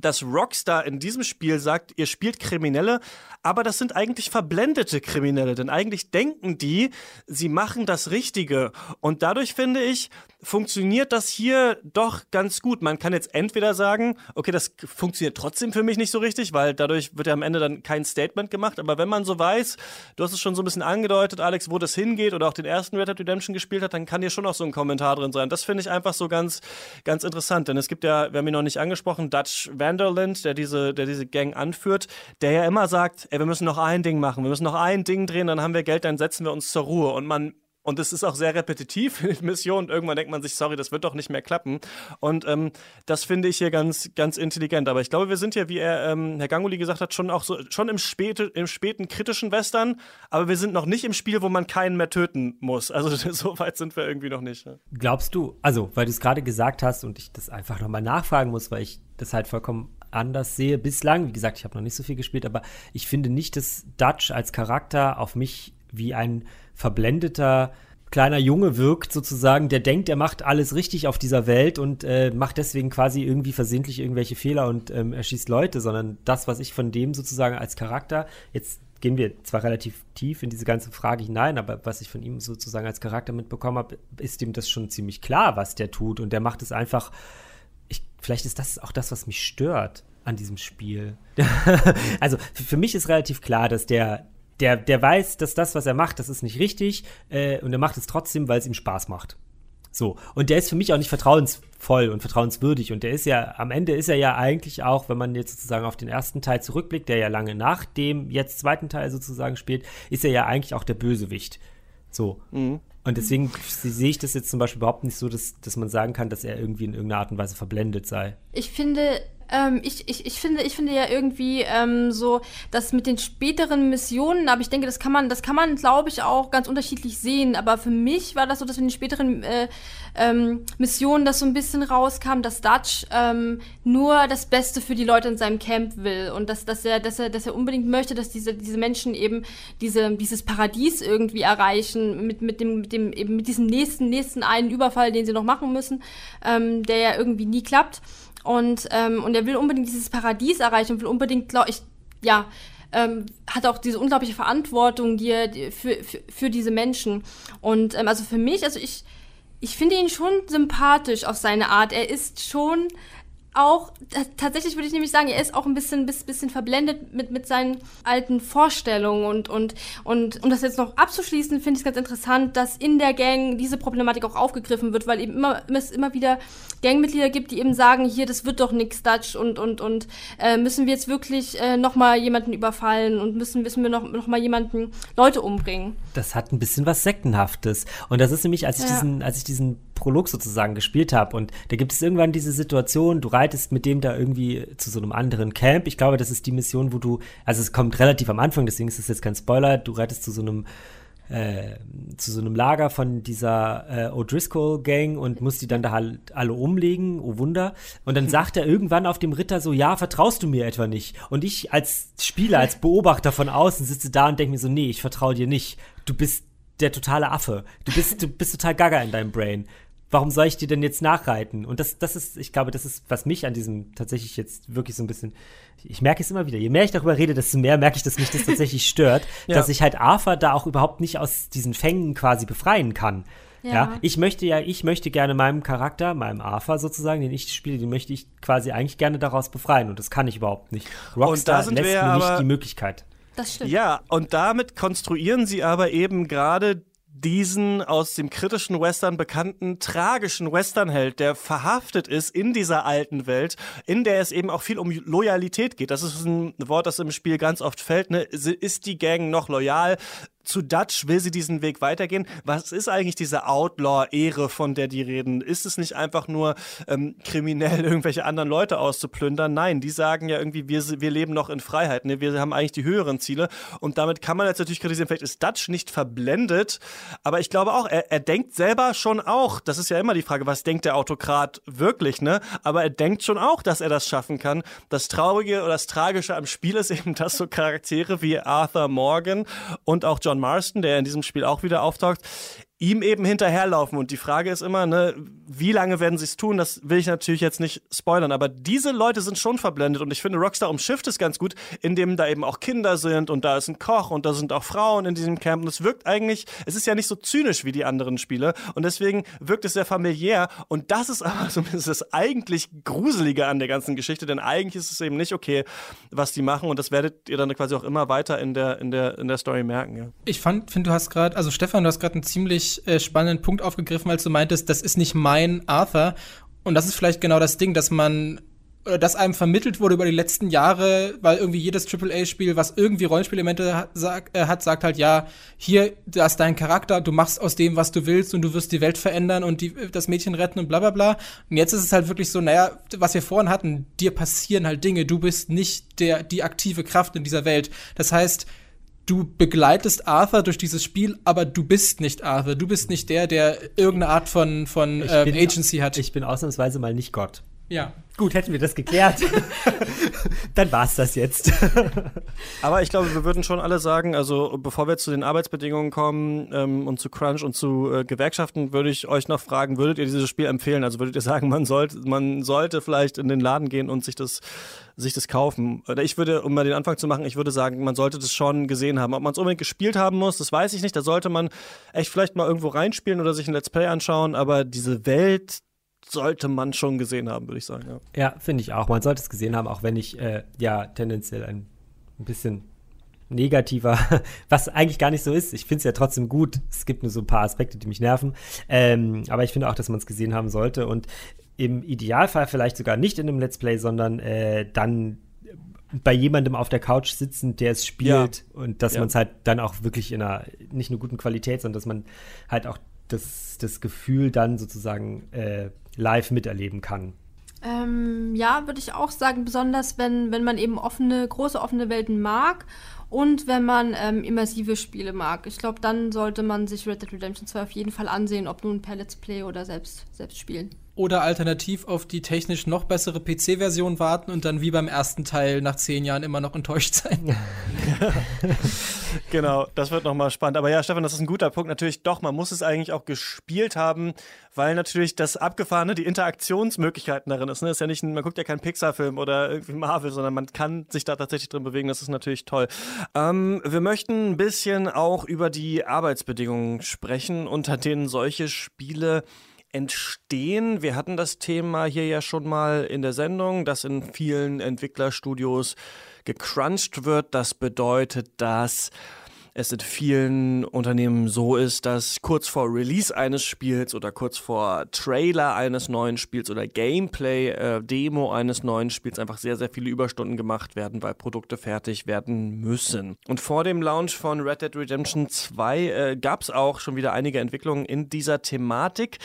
dass Rockstar in diesem Spiel sagt, ihr spielt Kriminelle, aber das sind eigentlich verblendete Kriminelle, denn eigentlich denken die, sie machen das Richtige. Und dadurch finde ich, funktioniert das hier doch ganz gut. Man kann jetzt entweder sagen, okay, das funktioniert trotzdem für mich nicht so richtig, weil dadurch wird ja am Ende dann kein Statement gemacht. Aber wenn man so weiß, du hast es schon so ein bisschen angedeutet, Alex, wo das hingeht oder auch den ersten Red Dead Redemption gespielt hat, dann kann hier schon auch so ein Kommentar drin sein. Das finde ich einfach so ganz, ganz interessant. Denn es gibt ja, wir haben ihn noch nicht angesprochen, Dutch Vanderland, der diese, der diese Gang anführt, der ja immer sagt, ey, wir müssen noch ein Ding machen, wir müssen noch ein Ding drehen, dann haben wir Geld, dann setzen wir uns zur Ruhe. Und man und es ist auch sehr repetitiv in den Missionen. Irgendwann denkt man sich, sorry, das wird doch nicht mehr klappen. Und ähm, das finde ich hier ganz, ganz intelligent. Aber ich glaube, wir sind ja, wie er, ähm, Herr Ganguli gesagt hat, schon auch so, schon im, späte, im späten kritischen Western. Aber wir sind noch nicht im Spiel, wo man keinen mehr töten muss. Also so weit sind wir irgendwie noch nicht. Glaubst du, also, weil du es gerade gesagt hast und ich das einfach nochmal nachfragen muss, weil ich das halt vollkommen anders sehe bislang. Wie gesagt, ich habe noch nicht so viel gespielt, aber ich finde nicht, dass Dutch als Charakter auf mich wie ein verblendeter kleiner Junge wirkt, sozusagen, der denkt, er macht alles richtig auf dieser Welt und äh, macht deswegen quasi irgendwie versehentlich irgendwelche Fehler und ähm, erschießt Leute, sondern das, was ich von dem sozusagen als Charakter, jetzt gehen wir zwar relativ tief in diese ganze Frage hinein, aber was ich von ihm sozusagen als Charakter mitbekommen habe, ist ihm das schon ziemlich klar, was der tut und der macht es einfach, ich, vielleicht ist das auch das, was mich stört an diesem Spiel. also für mich ist relativ klar, dass der der, der weiß, dass das, was er macht, das ist nicht richtig äh, und er macht es trotzdem, weil es ihm Spaß macht. So. Und der ist für mich auch nicht vertrauensvoll und vertrauenswürdig. Und der ist ja, am Ende ist er ja eigentlich auch, wenn man jetzt sozusagen auf den ersten Teil zurückblickt, der ja lange nach dem jetzt zweiten Teil sozusagen spielt, ist er ja eigentlich auch der Bösewicht. So. Mhm. Und deswegen sehe ich das jetzt zum Beispiel überhaupt nicht so, dass, dass man sagen kann, dass er irgendwie in irgendeiner Art und Weise verblendet sei. Ich finde, ähm, ich, ich, ich, finde, ich finde ja irgendwie ähm, so, dass mit den späteren Missionen, aber ich denke, das kann man, das kann man, glaube ich, auch ganz unterschiedlich sehen. Aber für mich war das so, dass mit den späteren äh, ähm, Missionen das so ein bisschen rauskam, dass Dutch ähm, nur das Beste für die Leute in seinem Camp will und dass, dass, er, dass, er, dass er unbedingt möchte, dass diese, diese Menschen eben diese, dieses Paradies irgendwie erreichen mit, mit, dem, mit, dem, eben mit diesem nächsten, nächsten einen Überfall, den sie noch machen müssen, ähm, der ja irgendwie nie klappt. Und, ähm, und er will unbedingt dieses Paradies erreichen und will unbedingt, glaube ich, ja, ähm, hat auch diese unglaubliche Verantwortung die er, die, für, für, für diese Menschen. Und ähm, also für mich, also ich, ich finde ihn schon sympathisch auf seine Art. Er ist schon auch, tatsächlich würde ich nämlich sagen, er ist auch ein bisschen, bisschen verblendet mit, mit seinen alten Vorstellungen und, und, und um das jetzt noch abzuschließen, finde ich es ganz interessant, dass in der Gang diese Problematik auch aufgegriffen wird, weil eben immer, es immer wieder Gangmitglieder gibt, die eben sagen, hier, das wird doch nix Dutch und, und, und äh, müssen wir jetzt wirklich äh, nochmal jemanden überfallen und müssen, müssen wir noch, noch mal jemanden Leute umbringen. Das hat ein bisschen was Sektenhaftes. Und das ist nämlich, als ich ja. diesen, als ich diesen Prolog sozusagen gespielt habe. Und da gibt es irgendwann diese Situation, du reitest mit dem da irgendwie zu so einem anderen Camp. Ich glaube, das ist die Mission, wo du, also es kommt relativ am Anfang, deswegen ist es jetzt kein Spoiler, du reitest zu so einem äh, zu so einem Lager von dieser äh, O'Driscoll-Gang und musst die dann da halt alle umlegen, oh Wunder. Und dann sagt er irgendwann auf dem Ritter so, ja, vertraust du mir etwa nicht? Und ich als Spieler, als Beobachter von außen sitze da und denke mir so, nee, ich vertraue dir nicht. Du bist der totale Affe. Du bist, du bist total gaga in deinem Brain warum soll ich dir denn jetzt nachreiten? Und das, das ist, ich glaube, das ist, was mich an diesem tatsächlich jetzt wirklich so ein bisschen, ich merke es immer wieder, je mehr ich darüber rede, desto mehr merke ich, dass mich das tatsächlich stört, ja. dass ich halt Arthur da auch überhaupt nicht aus diesen Fängen quasi befreien kann. Ja. ja. ich möchte ja, ich möchte gerne meinem Charakter, meinem Arthur sozusagen, den ich spiele, den möchte ich quasi eigentlich gerne daraus befreien und das kann ich überhaupt nicht. Rockstar lässt mir nicht die Möglichkeit. Das stimmt. Ja, und damit konstruieren sie aber eben gerade diesen aus dem kritischen Western bekannten tragischen Westernheld, der verhaftet ist in dieser alten Welt, in der es eben auch viel um Loyalität geht. Das ist ein Wort, das im Spiel ganz oft fällt. Ne? Ist die Gang noch loyal? Zu Dutch will sie diesen Weg weitergehen. Was ist eigentlich diese Outlaw-Ehre, von der die reden? Ist es nicht einfach nur ähm, kriminell, irgendwelche anderen Leute auszuplündern? Nein, die sagen ja irgendwie, wir, wir leben noch in Freiheit. Ne? Wir haben eigentlich die höheren Ziele. Und damit kann man jetzt natürlich kritisieren, vielleicht ist Dutch nicht verblendet. Aber ich glaube auch, er, er denkt selber schon auch, das ist ja immer die Frage, was denkt der Autokrat wirklich, ne? Aber er denkt schon auch, dass er das schaffen kann. Das Traurige oder das Tragische am Spiel ist eben, dass so Charaktere wie Arthur Morgan und auch John Marston, der in diesem Spiel auch wieder auftaucht, ihm eben hinterherlaufen. Und die Frage ist immer, ne, wie lange werden sie es tun? Das will ich natürlich jetzt nicht spoilern. Aber diese Leute sind schon verblendet. Und ich finde, Rockstar umschifft es ganz gut, indem da eben auch Kinder sind und da ist ein Koch und da sind auch Frauen in diesem Camp. Und es wirkt eigentlich, es ist ja nicht so zynisch wie die anderen Spiele. Und deswegen wirkt es sehr familiär. Und das ist aber zumindest das eigentlich Gruselige an der ganzen Geschichte. Denn eigentlich ist es eben nicht okay, was die machen. Und das werdet ihr dann quasi auch immer weiter in der, in der, in der Story merken. Ja. Ich finde, du hast gerade, also Stefan, du hast gerade einen ziemlich äh, spannenden Punkt aufgegriffen, als du meintest, das ist nicht mein Arthur. Und das ist vielleicht genau das Ding, dass man oder dass einem vermittelt wurde über die letzten Jahre, weil irgendwie jedes AAA-Spiel, was irgendwie Rollenspielelemente hat, äh, hat, sagt halt, ja, hier, da ist dein Charakter, du machst aus dem, was du willst und du wirst die Welt verändern und die, das Mädchen retten und bla bla bla. Und jetzt ist es halt wirklich so, naja, was wir vorhin hatten, dir passieren halt Dinge, du bist nicht der, die aktive Kraft in dieser Welt. Das heißt, du begleitest Arthur durch dieses Spiel, aber du bist nicht Arthur. Du bist nicht der, der irgendeine Art von, von ähm, bin, Agency hat. Ich bin ausnahmsweise mal nicht Gott. Ja. Gut, hätten wir das geklärt. Dann war's das jetzt. Aber ich glaube, wir würden schon alle sagen, also bevor wir zu den Arbeitsbedingungen kommen ähm, und zu Crunch und zu äh, Gewerkschaften, würde ich euch noch fragen, würdet ihr dieses Spiel empfehlen? Also würdet ihr sagen, man sollte, man sollte vielleicht in den Laden gehen und sich das, sich das kaufen? Oder ich würde, um mal den Anfang zu machen, ich würde sagen, man sollte das schon gesehen haben. Ob man es unbedingt gespielt haben muss, das weiß ich nicht. Da sollte man echt vielleicht mal irgendwo reinspielen oder sich ein Let's Play anschauen. Aber diese Welt, sollte man schon gesehen haben, würde ich sagen. Ja, ja finde ich auch. Man sollte es gesehen haben, auch wenn ich äh, ja tendenziell ein, ein bisschen negativer, was eigentlich gar nicht so ist. Ich finde es ja trotzdem gut. Es gibt nur so ein paar Aspekte, die mich nerven. Ähm, aber ich finde auch, dass man es gesehen haben sollte und im Idealfall vielleicht sogar nicht in einem Let's Play, sondern äh, dann bei jemandem auf der Couch sitzen, der es spielt ja. und dass ja. man es halt dann auch wirklich in einer nicht nur guten Qualität, sondern dass man halt auch das, das Gefühl dann sozusagen äh, live miterleben kann. Ähm, ja, würde ich auch sagen, besonders wenn, wenn man eben offene, große offene Welten mag und wenn man ähm, immersive Spiele mag. Ich glaube, dann sollte man sich Red Dead Redemption 2 auf jeden Fall ansehen, ob nun per Let's Play oder selbst, selbst spielen oder alternativ auf die technisch noch bessere PC-Version warten und dann wie beim ersten Teil nach zehn Jahren immer noch enttäuscht sein. genau, das wird nochmal spannend. Aber ja, Stefan, das ist ein guter Punkt. Natürlich doch, man muss es eigentlich auch gespielt haben, weil natürlich das Abgefahrene, die Interaktionsmöglichkeiten darin ist. Ne? ist ja nicht, man guckt ja keinen Pixar-Film oder irgendwie Marvel, sondern man kann sich da tatsächlich drin bewegen. Das ist natürlich toll. Ähm, wir möchten ein bisschen auch über die Arbeitsbedingungen sprechen, unter denen solche Spiele entstehen. Wir hatten das Thema hier ja schon mal in der Sendung, dass in vielen Entwicklerstudios gecrunched wird. Das bedeutet, dass es in vielen Unternehmen so ist, dass kurz vor Release eines Spiels oder kurz vor Trailer eines neuen Spiels oder Gameplay, äh, Demo eines neuen Spiels einfach sehr, sehr viele Überstunden gemacht werden, weil Produkte fertig werden müssen. Und vor dem Launch von Red Dead Redemption 2 äh, gab es auch schon wieder einige Entwicklungen in dieser Thematik.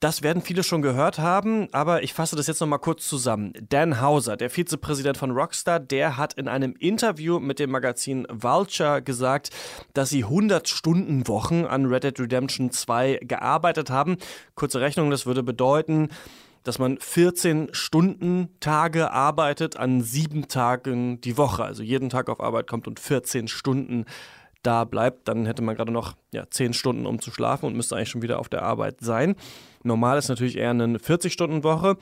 Das werden viele schon gehört haben, aber ich fasse das jetzt nochmal kurz zusammen. Dan Hauser, der Vizepräsident von Rockstar, der hat in einem Interview mit dem Magazin Vulture gesagt, dass sie 100 Stunden Wochen an Red Dead Redemption 2 gearbeitet haben. Kurze Rechnung, das würde bedeuten, dass man 14 Stunden Tage arbeitet an sieben Tagen die Woche. Also jeden Tag auf Arbeit kommt und 14 Stunden da bleibt, dann hätte man gerade noch ja, 10 Stunden, um zu schlafen und müsste eigentlich schon wieder auf der Arbeit sein. Normal ist natürlich eher eine 40-Stunden-Woche.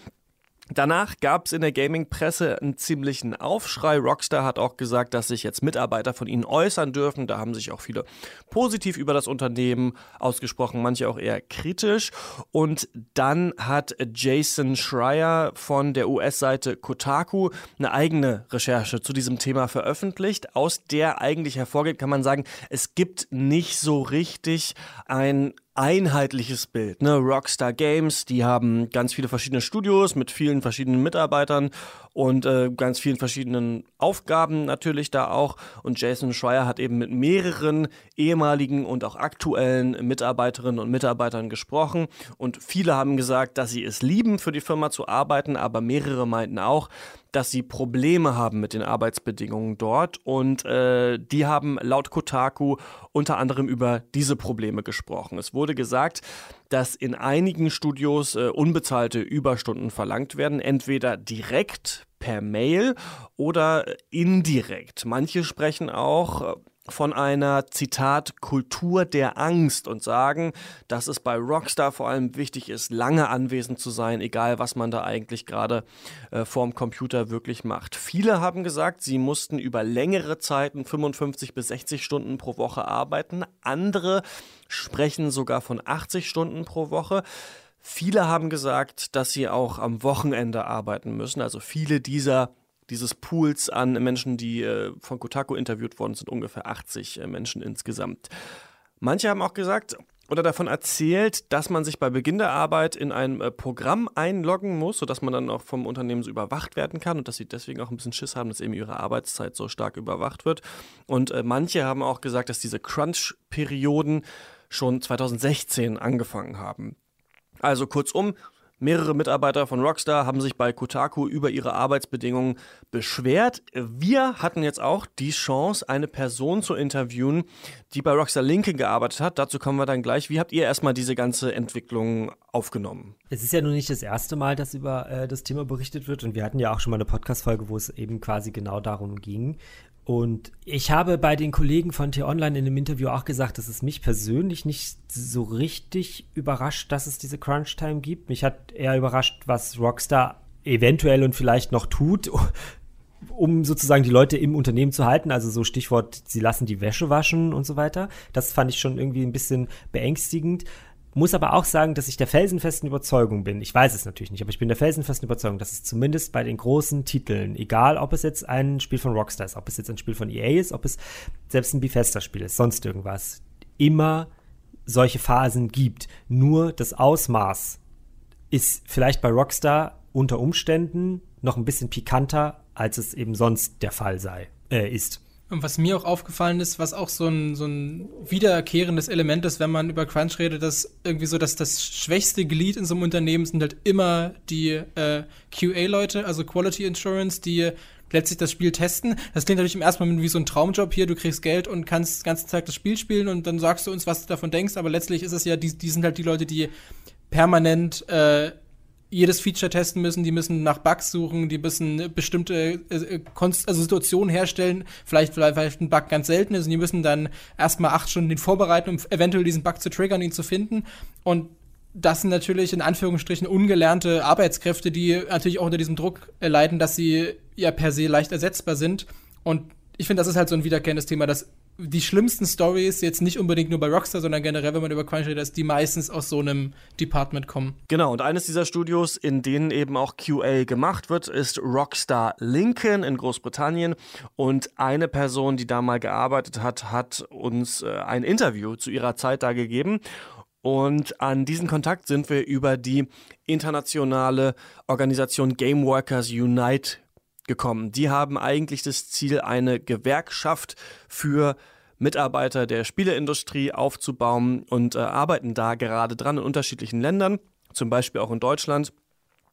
Danach gab es in der Gaming-Presse einen ziemlichen Aufschrei. Rockstar hat auch gesagt, dass sich jetzt Mitarbeiter von ihnen äußern dürfen. Da haben sich auch viele positiv über das Unternehmen ausgesprochen, manche auch eher kritisch. Und dann hat Jason Schreier von der US-Seite Kotaku eine eigene Recherche zu diesem Thema veröffentlicht, aus der eigentlich hervorgeht, kann man sagen, es gibt nicht so richtig ein einheitliches Bild. Ne? Rockstar Games, die haben ganz viele verschiedene Studios mit vielen verschiedenen Mitarbeitern und äh, ganz vielen verschiedenen Aufgaben natürlich da auch. Und Jason Schreier hat eben mit mehreren ehemaligen und auch aktuellen Mitarbeiterinnen und Mitarbeitern gesprochen. Und viele haben gesagt, dass sie es lieben, für die Firma zu arbeiten, aber mehrere meinten auch, dass sie Probleme haben mit den Arbeitsbedingungen dort. Und äh, die haben laut Kotaku unter anderem über diese Probleme gesprochen. Es wurde gesagt, dass in einigen Studios äh, unbezahlte Überstunden verlangt werden, entweder direkt per Mail oder indirekt. Manche sprechen auch äh, von einer, Zitat, Kultur der Angst und sagen, dass es bei Rockstar vor allem wichtig ist, lange anwesend zu sein, egal was man da eigentlich gerade äh, vorm Computer wirklich macht. Viele haben gesagt, sie mussten über längere Zeiten, 55 bis 60 Stunden pro Woche arbeiten. Andere sprechen sogar von 80 Stunden pro Woche. Viele haben gesagt, dass sie auch am Wochenende arbeiten müssen. Also viele dieser dieses Pools an Menschen, die äh, von Kotaku interviewt worden sind, ungefähr 80 äh, Menschen insgesamt. Manche haben auch gesagt oder davon erzählt, dass man sich bei Beginn der Arbeit in ein äh, Programm einloggen muss, sodass man dann auch vom Unternehmen so überwacht werden kann und dass sie deswegen auch ein bisschen Schiss haben, dass eben ihre Arbeitszeit so stark überwacht wird. Und manche haben auch gesagt, dass diese Crunch-Perioden schon 2016 angefangen haben. Also kurzum, Mehrere Mitarbeiter von Rockstar haben sich bei Kotaku über ihre Arbeitsbedingungen beschwert. Wir hatten jetzt auch die Chance, eine Person zu interviewen, die bei Rockstar Lincoln gearbeitet hat. Dazu kommen wir dann gleich. Wie habt ihr erstmal diese ganze Entwicklung aufgenommen? Es ist ja nun nicht das erste Mal, dass über äh, das Thema berichtet wird. Und wir hatten ja auch schon mal eine Podcast-Folge, wo es eben quasi genau darum ging. Und ich habe bei den Kollegen von T-Online in dem Interview auch gesagt, dass es mich persönlich nicht so richtig überrascht, dass es diese Crunch-Time gibt. Mich hat eher überrascht, was Rockstar eventuell und vielleicht noch tut, um sozusagen die Leute im Unternehmen zu halten. Also so Stichwort, sie lassen die Wäsche waschen und so weiter. Das fand ich schon irgendwie ein bisschen beängstigend. Muss aber auch sagen, dass ich der felsenfesten Überzeugung bin, ich weiß es natürlich nicht, aber ich bin der felsenfesten Überzeugung, dass es zumindest bei den großen Titeln, egal ob es jetzt ein Spiel von Rockstar ist, ob es jetzt ein Spiel von EA ist, ob es selbst ein Bethesda-Spiel ist, sonst irgendwas, immer solche Phasen gibt. Nur das Ausmaß ist vielleicht bei Rockstar unter Umständen noch ein bisschen pikanter, als es eben sonst der Fall sei, äh, ist. Und was mir auch aufgefallen ist, was auch so ein, so ein wiederkehrendes Element ist, wenn man über Crunch redet, dass irgendwie so, dass das schwächste Glied in so einem Unternehmen sind halt immer die äh, QA-Leute, also Quality Insurance, die letztlich das Spiel testen. Das klingt natürlich im ersten Moment wie so ein Traumjob hier, du kriegst Geld und kannst den ganzen Tag das Spiel spielen und dann sagst du uns, was du davon denkst, aber letztlich ist es ja, die, die sind halt die Leute, die permanent äh, jedes Feature testen müssen, die müssen nach Bugs suchen, die müssen bestimmte äh, äh also Situationen herstellen, vielleicht, vielleicht ein Bug ganz selten ist und die müssen dann erstmal acht Stunden den vorbereiten, um eventuell diesen Bug zu triggern, ihn zu finden. Und das sind natürlich in Anführungsstrichen ungelernte Arbeitskräfte, die natürlich auch unter diesem Druck leiden, dass sie ja per se leicht ersetzbar sind. Und ich finde, das ist halt so ein wiederkehrendes Thema, dass die schlimmsten Stories jetzt nicht unbedingt nur bei Rockstar, sondern generell, wenn man über Crunch redet, dass die meistens aus so einem Department kommen. Genau, und eines dieser Studios, in denen eben auch QA gemacht wird, ist Rockstar Lincoln in Großbritannien. Und eine Person, die da mal gearbeitet hat, hat uns äh, ein Interview zu ihrer Zeit da gegeben. Und an diesen Kontakt sind wir über die internationale Organisation Game Workers Unite gekommen. Die haben eigentlich das Ziel, eine Gewerkschaft für Mitarbeiter der Spieleindustrie aufzubauen und äh, arbeiten da gerade dran in unterschiedlichen Ländern, zum Beispiel auch in Deutschland.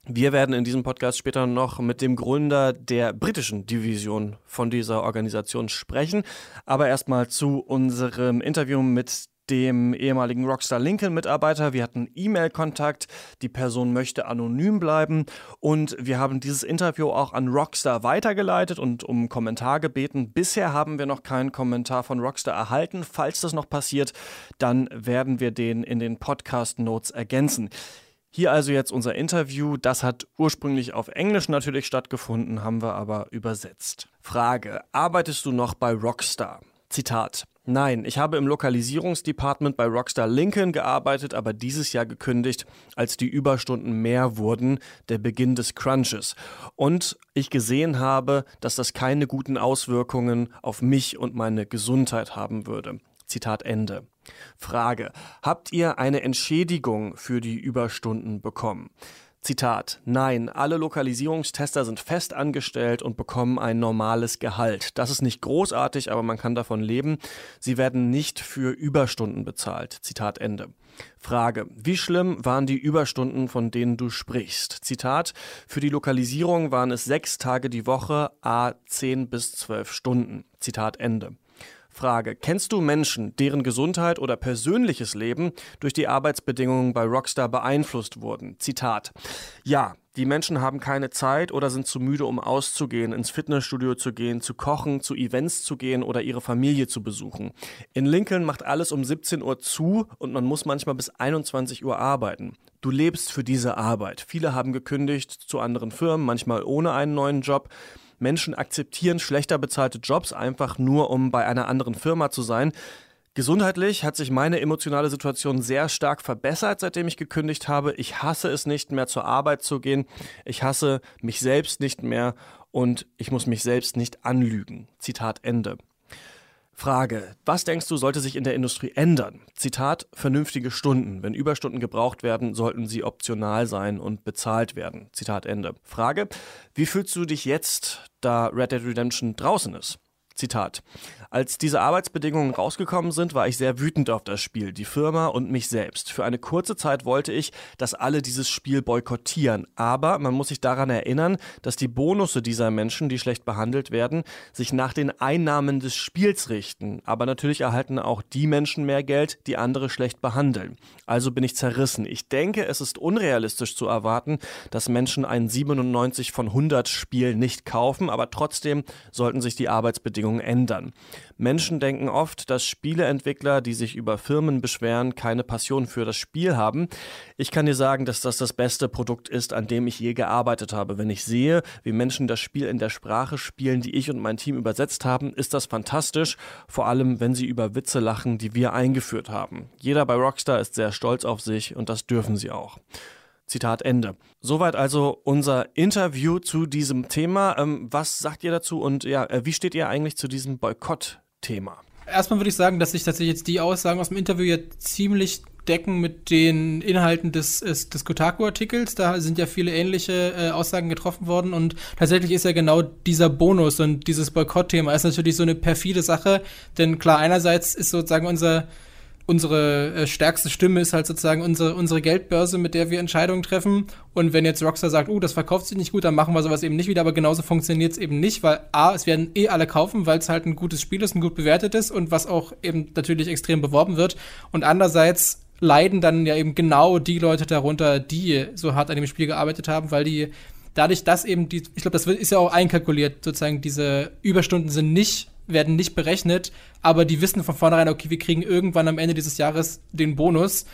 Wir werden in diesem Podcast später noch mit dem Gründer der britischen Division von dieser Organisation sprechen. Aber erstmal zu unserem Interview mit dem ehemaligen Rockstar Lincoln Mitarbeiter. Wir hatten E-Mail-Kontakt. Die Person möchte anonym bleiben. Und wir haben dieses Interview auch an Rockstar weitergeleitet und um Kommentar gebeten. Bisher haben wir noch keinen Kommentar von Rockstar erhalten. Falls das noch passiert, dann werden wir den in den Podcast-Notes ergänzen. Hier also jetzt unser Interview. Das hat ursprünglich auf Englisch natürlich stattgefunden, haben wir aber übersetzt. Frage: Arbeitest du noch bei Rockstar? Zitat. Nein, ich habe im Lokalisierungsdepartment bei Rockstar Lincoln gearbeitet, aber dieses Jahr gekündigt, als die Überstunden mehr wurden, der Beginn des Crunches. Und ich gesehen habe, dass das keine guten Auswirkungen auf mich und meine Gesundheit haben würde. Zitat Ende. Frage. Habt ihr eine Entschädigung für die Überstunden bekommen? Zitat, nein, alle Lokalisierungstester sind fest angestellt und bekommen ein normales Gehalt. Das ist nicht großartig, aber man kann davon leben. Sie werden nicht für Überstunden bezahlt. Zitat Ende. Frage, wie schlimm waren die Überstunden, von denen du sprichst? Zitat, für die Lokalisierung waren es sechs Tage die Woche, a zehn bis zwölf Stunden. Zitat Ende. Frage. Kennst du Menschen, deren Gesundheit oder persönliches Leben durch die Arbeitsbedingungen bei Rockstar beeinflusst wurden? Zitat. Ja, die Menschen haben keine Zeit oder sind zu müde, um auszugehen, ins Fitnessstudio zu gehen, zu kochen, zu Events zu gehen oder ihre Familie zu besuchen. In Lincoln macht alles um 17 Uhr zu und man muss manchmal bis 21 Uhr arbeiten. Du lebst für diese Arbeit. Viele haben gekündigt zu anderen Firmen, manchmal ohne einen neuen Job. Menschen akzeptieren schlechter bezahlte Jobs einfach nur, um bei einer anderen Firma zu sein. Gesundheitlich hat sich meine emotionale Situation sehr stark verbessert, seitdem ich gekündigt habe. Ich hasse es nicht mehr zur Arbeit zu gehen. Ich hasse mich selbst nicht mehr und ich muss mich selbst nicht anlügen. Zitat Ende. Frage. Was denkst du, sollte sich in der Industrie ändern? Zitat, vernünftige Stunden. Wenn Überstunden gebraucht werden, sollten sie optional sein und bezahlt werden. Zitat Ende. Frage. Wie fühlst du dich jetzt, da Red Dead Redemption draußen ist? Zitat. Als diese Arbeitsbedingungen rausgekommen sind, war ich sehr wütend auf das Spiel, die Firma und mich selbst. Für eine kurze Zeit wollte ich, dass alle dieses Spiel boykottieren. Aber man muss sich daran erinnern, dass die Bonusse dieser Menschen, die schlecht behandelt werden, sich nach den Einnahmen des Spiels richten. Aber natürlich erhalten auch die Menschen mehr Geld, die andere schlecht behandeln. Also bin ich zerrissen. Ich denke, es ist unrealistisch zu erwarten, dass Menschen ein 97 von 100 Spiel nicht kaufen, aber trotzdem sollten sich die Arbeitsbedingungen ändern. Menschen denken oft, dass Spieleentwickler, die sich über Firmen beschweren, keine Passion für das Spiel haben. Ich kann dir sagen, dass das das beste Produkt ist, an dem ich je gearbeitet habe. Wenn ich sehe, wie Menschen das Spiel in der Sprache spielen, die ich und mein Team übersetzt haben, ist das fantastisch, vor allem wenn sie über Witze lachen, die wir eingeführt haben. Jeder bei Rockstar ist sehr stolz auf sich und das dürfen sie auch. Zitat Ende. Soweit also unser Interview zu diesem Thema. Ähm, was sagt ihr dazu und ja, äh, wie steht ihr eigentlich zu diesem Boykott-Thema? Erstmal würde ich sagen, dass sich tatsächlich jetzt die Aussagen aus dem Interview jetzt ziemlich decken mit den Inhalten des, des Kotaku-Artikels. Da sind ja viele ähnliche äh, Aussagen getroffen worden und tatsächlich ist ja genau dieser Bonus und dieses Boykott-Thema ist natürlich so eine perfide Sache, denn klar, einerseits ist sozusagen unser unsere äh, stärkste Stimme ist halt sozusagen unsere, unsere Geldbörse, mit der wir Entscheidungen treffen. Und wenn jetzt Rockstar sagt, oh, das verkauft sich nicht gut, dann machen wir sowas eben nicht wieder. Aber genauso funktioniert es eben nicht, weil A, es werden eh alle kaufen, weil es halt ein gutes Spiel ist, ein gut bewertet ist und was auch eben natürlich extrem beworben wird. Und andererseits leiden dann ja eben genau die Leute darunter, die so hart an dem Spiel gearbeitet haben, weil die dadurch, dass eben die, ich glaube, das ist ja auch einkalkuliert, sozusagen diese Überstunden sind nicht werden nicht berechnet, aber die wissen von vornherein, okay, wir kriegen irgendwann am Ende dieses Jahres den Bonus.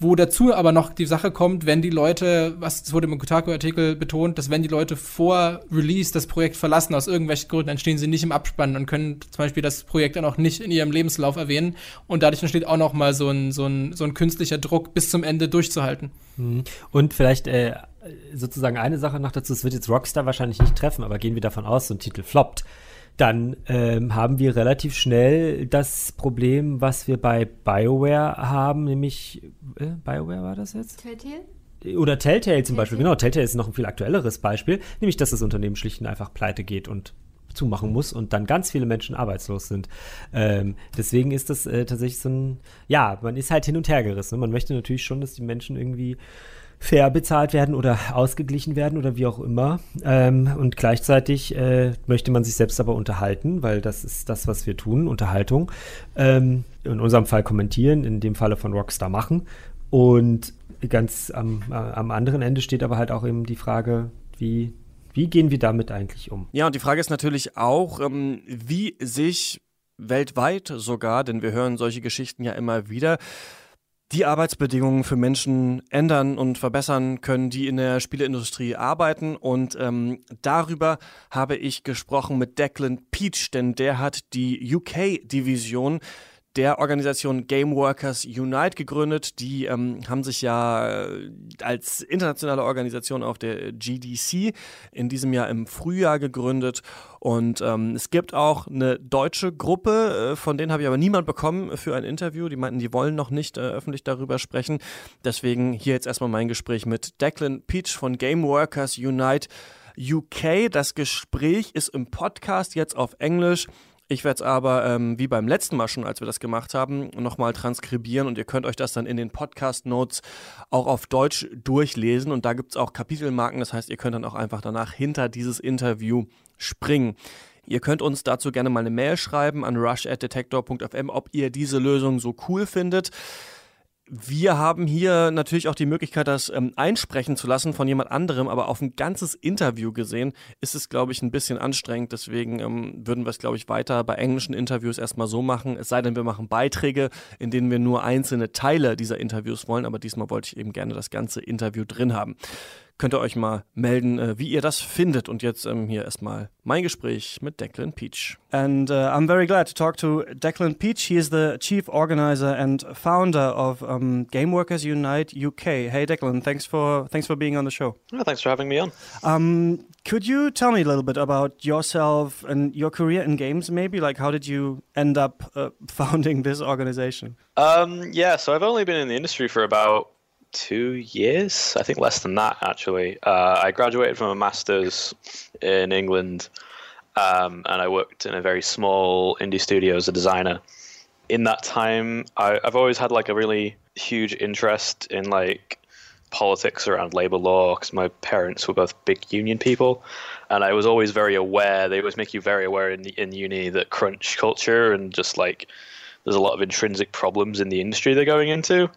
Wo dazu aber noch die Sache kommt, wenn die Leute, was wurde im Kotaku-Artikel betont, dass wenn die Leute vor Release das Projekt verlassen, aus irgendwelchen Gründen, dann stehen sie nicht im Abspann und können zum Beispiel das Projekt dann auch nicht in ihrem Lebenslauf erwähnen. Und dadurch entsteht auch noch mal so ein, so ein, so ein künstlicher Druck, bis zum Ende durchzuhalten. Mhm. Und vielleicht äh, sozusagen eine Sache noch dazu, es wird jetzt Rockstar wahrscheinlich nicht treffen, aber gehen wir davon aus, so ein Titel floppt dann ähm, haben wir relativ schnell das Problem, was wir bei BioWare haben, nämlich äh, BioWare war das jetzt? Telltale? Oder Telltale zum Telltale. Beispiel, genau. Telltale ist noch ein viel aktuelleres Beispiel, nämlich dass das Unternehmen schlicht und einfach pleite geht und zumachen muss und dann ganz viele Menschen arbeitslos sind. Ähm, deswegen ist das äh, tatsächlich so ein, ja, man ist halt hin und her gerissen. Man möchte natürlich schon, dass die Menschen irgendwie fair bezahlt werden oder ausgeglichen werden oder wie auch immer. Ähm, und gleichzeitig äh, möchte man sich selbst aber unterhalten, weil das ist das, was wir tun, Unterhaltung. Ähm, in unserem Fall kommentieren, in dem Falle von Rockstar machen. Und ganz am, äh, am anderen Ende steht aber halt auch eben die Frage, wie, wie gehen wir damit eigentlich um? Ja, und die Frage ist natürlich auch, ähm, wie sich weltweit sogar, denn wir hören solche Geschichten ja immer wieder, die Arbeitsbedingungen für Menschen ändern und verbessern können, die in der Spieleindustrie arbeiten. Und ähm, darüber habe ich gesprochen mit Declan Peach, denn der hat die UK-Division der Organisation Game Workers Unite gegründet. Die ähm, haben sich ja äh, als internationale Organisation auf der GDC in diesem Jahr im Frühjahr gegründet. Und ähm, es gibt auch eine deutsche Gruppe, äh, von denen habe ich aber niemand bekommen für ein Interview. Die meinten, die wollen noch nicht äh, öffentlich darüber sprechen. Deswegen hier jetzt erstmal mein Gespräch mit Declan Peach von Game Workers Unite. UK. Das Gespräch ist im Podcast jetzt auf Englisch. Ich werde es aber, ähm, wie beim letzten Mal schon, als wir das gemacht haben, nochmal transkribieren und ihr könnt euch das dann in den Podcast-Notes auch auf Deutsch durchlesen und da gibt es auch Kapitelmarken, das heißt, ihr könnt dann auch einfach danach hinter dieses Interview springen. Ihr könnt uns dazu gerne mal eine Mail schreiben an rush@detector.fm, ob ihr diese Lösung so cool findet. Wir haben hier natürlich auch die Möglichkeit, das ähm, einsprechen zu lassen von jemand anderem, aber auf ein ganzes Interview gesehen ist es, glaube ich, ein bisschen anstrengend. Deswegen ähm, würden wir es, glaube ich, weiter bei englischen Interviews erstmal so machen. Es sei denn, wir machen Beiträge, in denen wir nur einzelne Teile dieser Interviews wollen, aber diesmal wollte ich eben gerne das ganze Interview drin haben könnt ihr euch mal melden, äh, wie ihr das findet. Und jetzt ähm, hier erstmal mein Gespräch mit Declan Peach. And uh, I'm very glad to talk to Declan Peach. He is the chief organizer and founder of um, Game Workers Unite UK. Hey Declan, thanks for thanks for being on the show. Oh, thanks for having me on. Um, could you tell me a little bit about yourself and your career in games? Maybe like how did you end up uh, founding this organization? Um, yeah, so I've only been in the industry for about two years. I think less than that, actually. Uh, I graduated from a master's in England, um, and I worked in a very small indie studio as a designer. In that time, I, I've always had like a really huge interest in like politics around labor law because my parents were both big union people, and I was always very aware. They always make you very aware in in uni that crunch culture and just like there's a lot of intrinsic problems in the industry they're going into.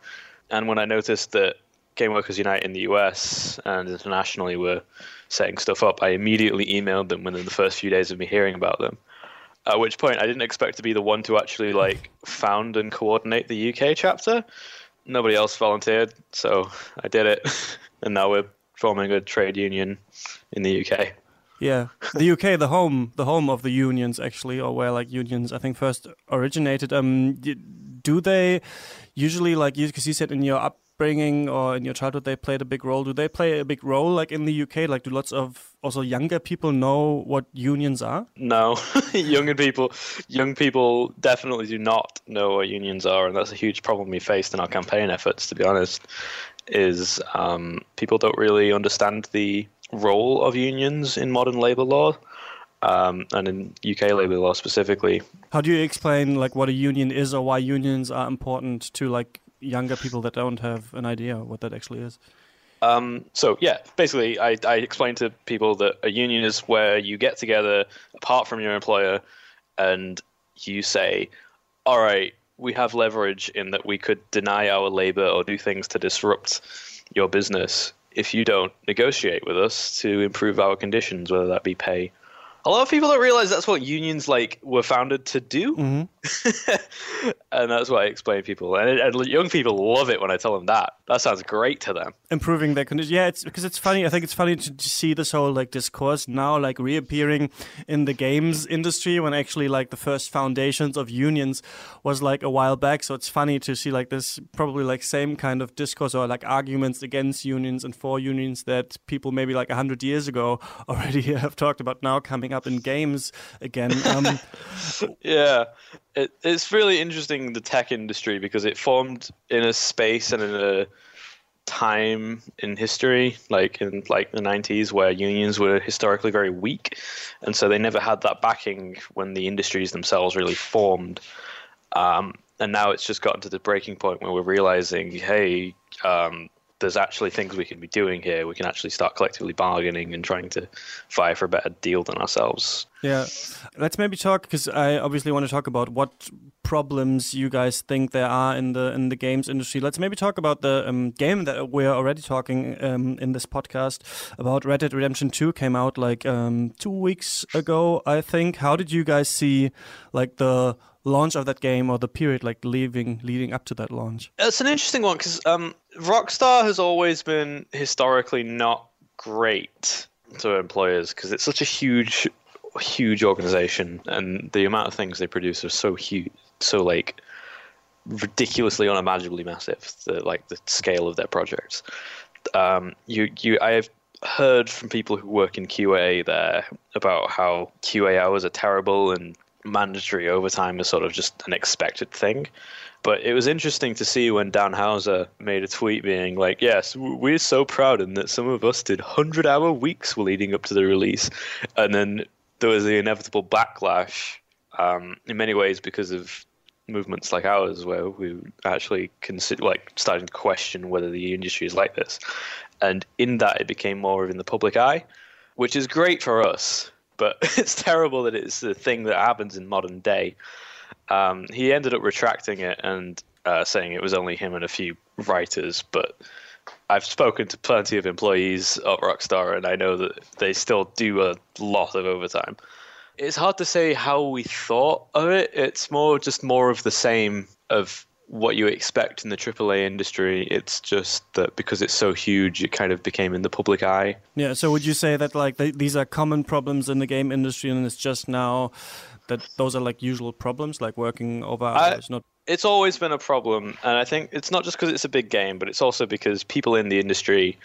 And when I noticed that Game Workers Unite in the US and internationally were setting stuff up, I immediately emailed them within the first few days of me hearing about them. At which point, I didn't expect to be the one to actually like found and coordinate the UK chapter. Nobody else volunteered, so I did it, and now we're forming a trade union in the UK. Yeah, the UK, the home, the home of the unions, actually, or where like unions, I think first originated. Um, do they usually like you because you said in your upbringing or in your childhood they played a big role. Do they play a big role like in the uk like do lots of also younger people know what unions are? No. Younger people young people definitely do not know what unions are and that's a huge problem we faced in our campaign efforts to be honest is um, people don't really understand the role of unions in modern labor law um, and in UK labor law specifically. How do you explain like what a union is or why unions are important to like younger people that don't have an idea what that actually is? Um, so yeah, basically, I, I explain to people that a union is where you get together apart from your employer, and you say, "All right, we have leverage in that we could deny our labor or do things to disrupt your business if you don't negotiate with us to improve our conditions, whether that be pay a lot of people don't realize that's what unions like were founded to do, mm-hmm. and that's why I explain to people. And, and, young people love it when I tell them that. That sounds great to them. Improving their condition, yeah. It's because it's funny. I think it's funny to, to, see this whole like discourse now like reappearing in the games industry when actually like the first foundations of unions was like a while back. So it's funny to see like this probably like same kind of discourse or like arguments against unions and for unions that people maybe like a hundred years ago already have talked about now coming up in games again. Um, yeah, it, it's really interesting the tech industry because it formed in a space and in a time in history, like in like the 90s, where unions were historically very weak, and so they never had that backing when the industries themselves really formed. Um, and now it's just gotten to the breaking point where we're realizing, hey, um, there's actually things we can be doing here. We can actually start collectively bargaining and trying to fight for a better deal than ourselves. Yeah. Let's maybe talk because I obviously want to talk about what problems you guys think there are in the in the games industry. Let's maybe talk about the um, game that we're already talking um, in this podcast about. Red Dead Redemption 2 came out like um, 2 weeks ago, I think. How did you guys see like the launch of that game or the period like leaving leading up to that launch? It's an interesting one because um, Rockstar has always been historically not great to employers because it's such a huge, huge organization, and the amount of things they produce are so huge, so like ridiculously unimaginably massive. The, like the scale of their projects. Um, you you I have heard from people who work in QA there about how QA hours are terrible and mandatory overtime is sort of just an expected thing. But it was interesting to see when Dan Houser made a tweet being like, "Yes, we're so proud and that some of us did hundred-hour weeks leading up to the release," and then there was the inevitable backlash. Um, in many ways, because of movements like ours, where we actually consider like starting to question whether the industry is like this, and in that it became more of in the public eye, which is great for us. But it's terrible that it's the thing that happens in modern day. Um, he ended up retracting it and uh, saying it was only him and a few writers. But I've spoken to plenty of employees at Rockstar, and I know that they still do a lot of overtime. It's hard to say how we thought of it. It's more just more of the same of what you expect in the AAA industry. It's just that because it's so huge, it kind of became in the public eye. Yeah. So would you say that like th- these are common problems in the game industry, and it's just now that those are like usual problems, like working over hours, I, not it's always been a problem, and I think it's not just because it's a big game, but it's also because people in the industry,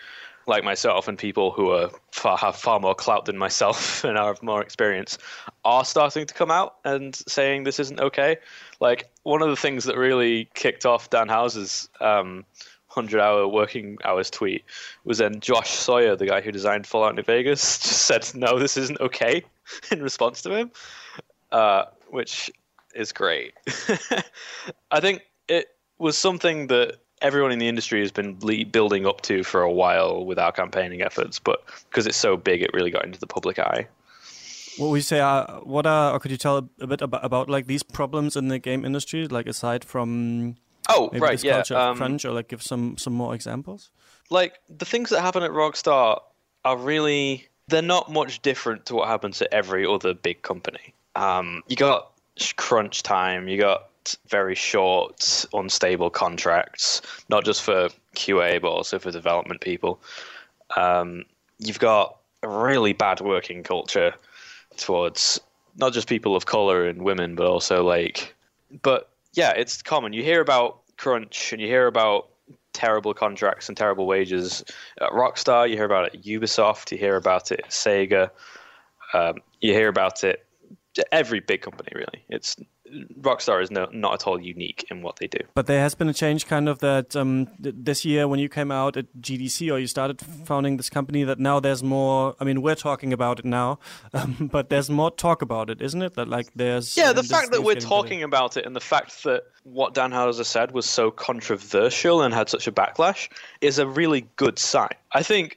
like myself, and people who are far, have far more clout than myself and have more experience, are starting to come out and saying this isn't okay. Like one of the things that really kicked off Dan House's um, hundred-hour working hours tweet was then Josh Sawyer, the guy who designed Fallout New Vegas, just said, "No, this isn't okay," in response to him, uh, which is great. I think it was something that everyone in the industry has been building up to for a while with our campaigning efforts, but because it's so big, it really got into the public eye. What we say, uh, what are, or could you tell a bit about, about like these problems in the game industry, like aside from oh maybe right, this yeah, culture um, crunch, or like give some some more examples? Like the things that happen at Rockstar are really they're not much different to what happens at every other big company. Um, you got crunch time. You got very short, unstable contracts, not just for QA but also for development people. Um, you've got a really bad working culture towards not just people of color and women, but also like, but yeah, it's common. You hear about crunch and you hear about terrible contracts and terrible wages at Rockstar. You hear about it Ubisoft. You hear about it Sega. Um, you hear about it every big company really. It's Rockstar is no, not at all unique in what they do. But there has been a change, kind of that um, th- this year when you came out at GDC or you started founding this company, that now there's more. I mean, we're talking about it now, um, but there's more talk about it, isn't it? That like there's yeah, the fact that we're talking better. about it and the fact that what Dan Houser said was so controversial and had such a backlash is a really good sign. I think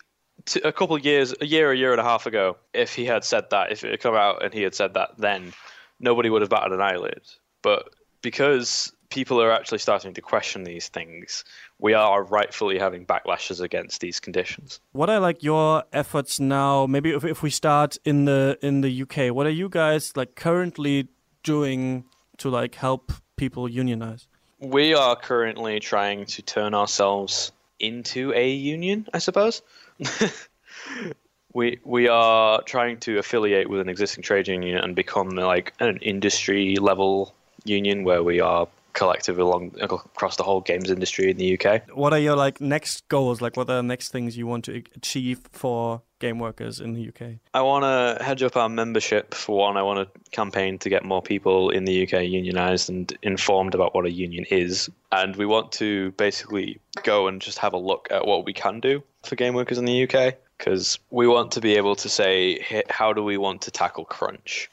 a couple of years, a year, a year and a half ago, if he had said that, if it had come out and he had said that then, nobody would have batted an eyelid. But because people are actually starting to question these things, we are rightfully having backlashes against these conditions. What are like your efforts now? Maybe if, if we start in the in the UK, what are you guys like currently doing to like help people unionize? We are currently trying to turn ourselves into a union, I suppose. we we are trying to affiliate with an existing trade union and become like an industry level union where we are collective along across the whole games industry in the UK. What are your like next goals? Like, what are the next things you want to achieve for game workers in the UK? I want to hedge up our membership for one. I want to campaign to get more people in the UK unionized and informed about what a union is. And we want to basically go and just have a look at what we can do for game workers in the UK because we want to be able to say, how do we want to tackle crunch?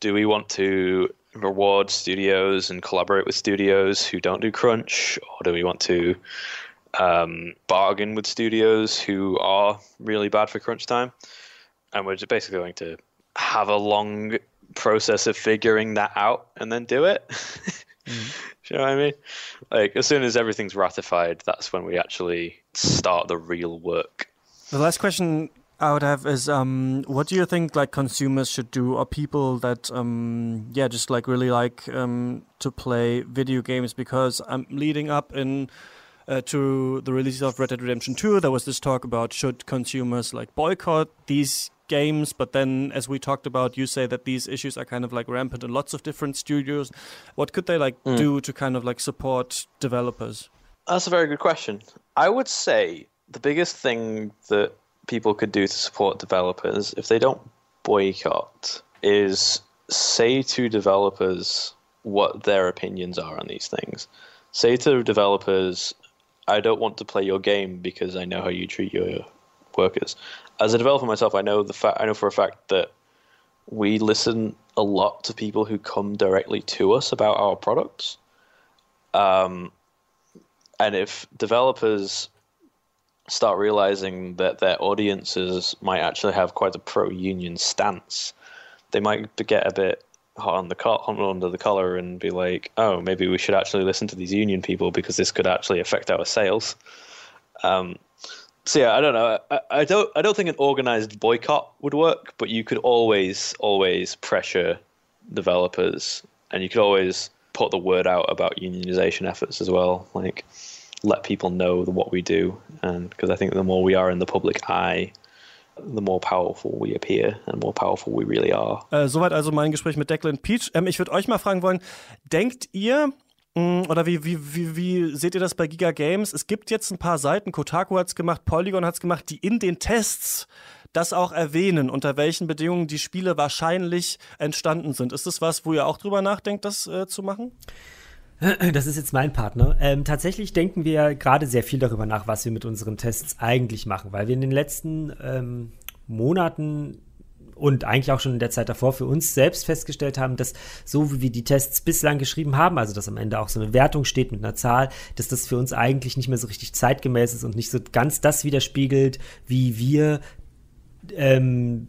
Do we want to reward studios and collaborate with studios who don't do crunch, or do we want to um, bargain with studios who are really bad for crunch time? And we're just basically going to have a long process of figuring that out and then do it. Do you know what I mean? Like as soon as everything's ratified, that's when we actually start the real work. The last question I would have is, um, what do you think like consumers should do, or people that, um, yeah, just like really like um, to play video games? Because I'm leading up in uh, to the release of Red Dead Redemption 2, there was this talk about should consumers like boycott these games, but then, as we talked about, you say that these issues are kind of like rampant in lots of different studios. What could they like mm. do to kind of like support developers? That's a very good question. I would say the biggest thing that people could do to support developers, if they don't boycott, is say to developers what their opinions are on these things. Say to developers, I don't want to play your game because I know how you treat your workers. As a developer myself, I know the fa- I know for a fact that we listen a lot to people who come directly to us about our products. Um, and if developers start realizing that their audiences might actually have quite a pro union stance, they might get a bit hot on the co- hot under the collar and be like, "Oh, maybe we should actually listen to these union people because this could actually affect our sales." Um, so yeah, I don't know. I, I, don't. I don't think an organized boycott would work, but you could always, always pressure developers, and you could always put the word out about unionization efforts as well. Like, let people know what we do, and because I think the more we are in the public eye, the more powerful we appear and more powerful we really are. Äh, soweit also mein Gespräch mit Declan Peach. Ähm, ich würde euch mal fragen wollen, denkt ihr, mm, oder wie, wie, wie, wie seht ihr das bei Giga Games? Es gibt jetzt ein paar Seiten, Kotaku hat es gemacht, Polygon hat es gemacht, die in den Tests das auch erwähnen, unter welchen Bedingungen die Spiele wahrscheinlich entstanden sind. Ist das was, wo ihr auch drüber nachdenkt, das äh, zu machen? Das ist jetzt mein Partner. Ähm, tatsächlich denken wir gerade sehr viel darüber nach, was wir mit unseren Tests eigentlich machen, weil wir in den letzten ähm, Monaten und eigentlich auch schon in der Zeit davor für uns selbst festgestellt haben, dass so wie wir die Tests bislang geschrieben haben, also dass am Ende auch so eine Wertung steht mit einer Zahl, dass das für uns eigentlich nicht mehr so richtig zeitgemäß ist und nicht so ganz das widerspiegelt, wie wir ähm,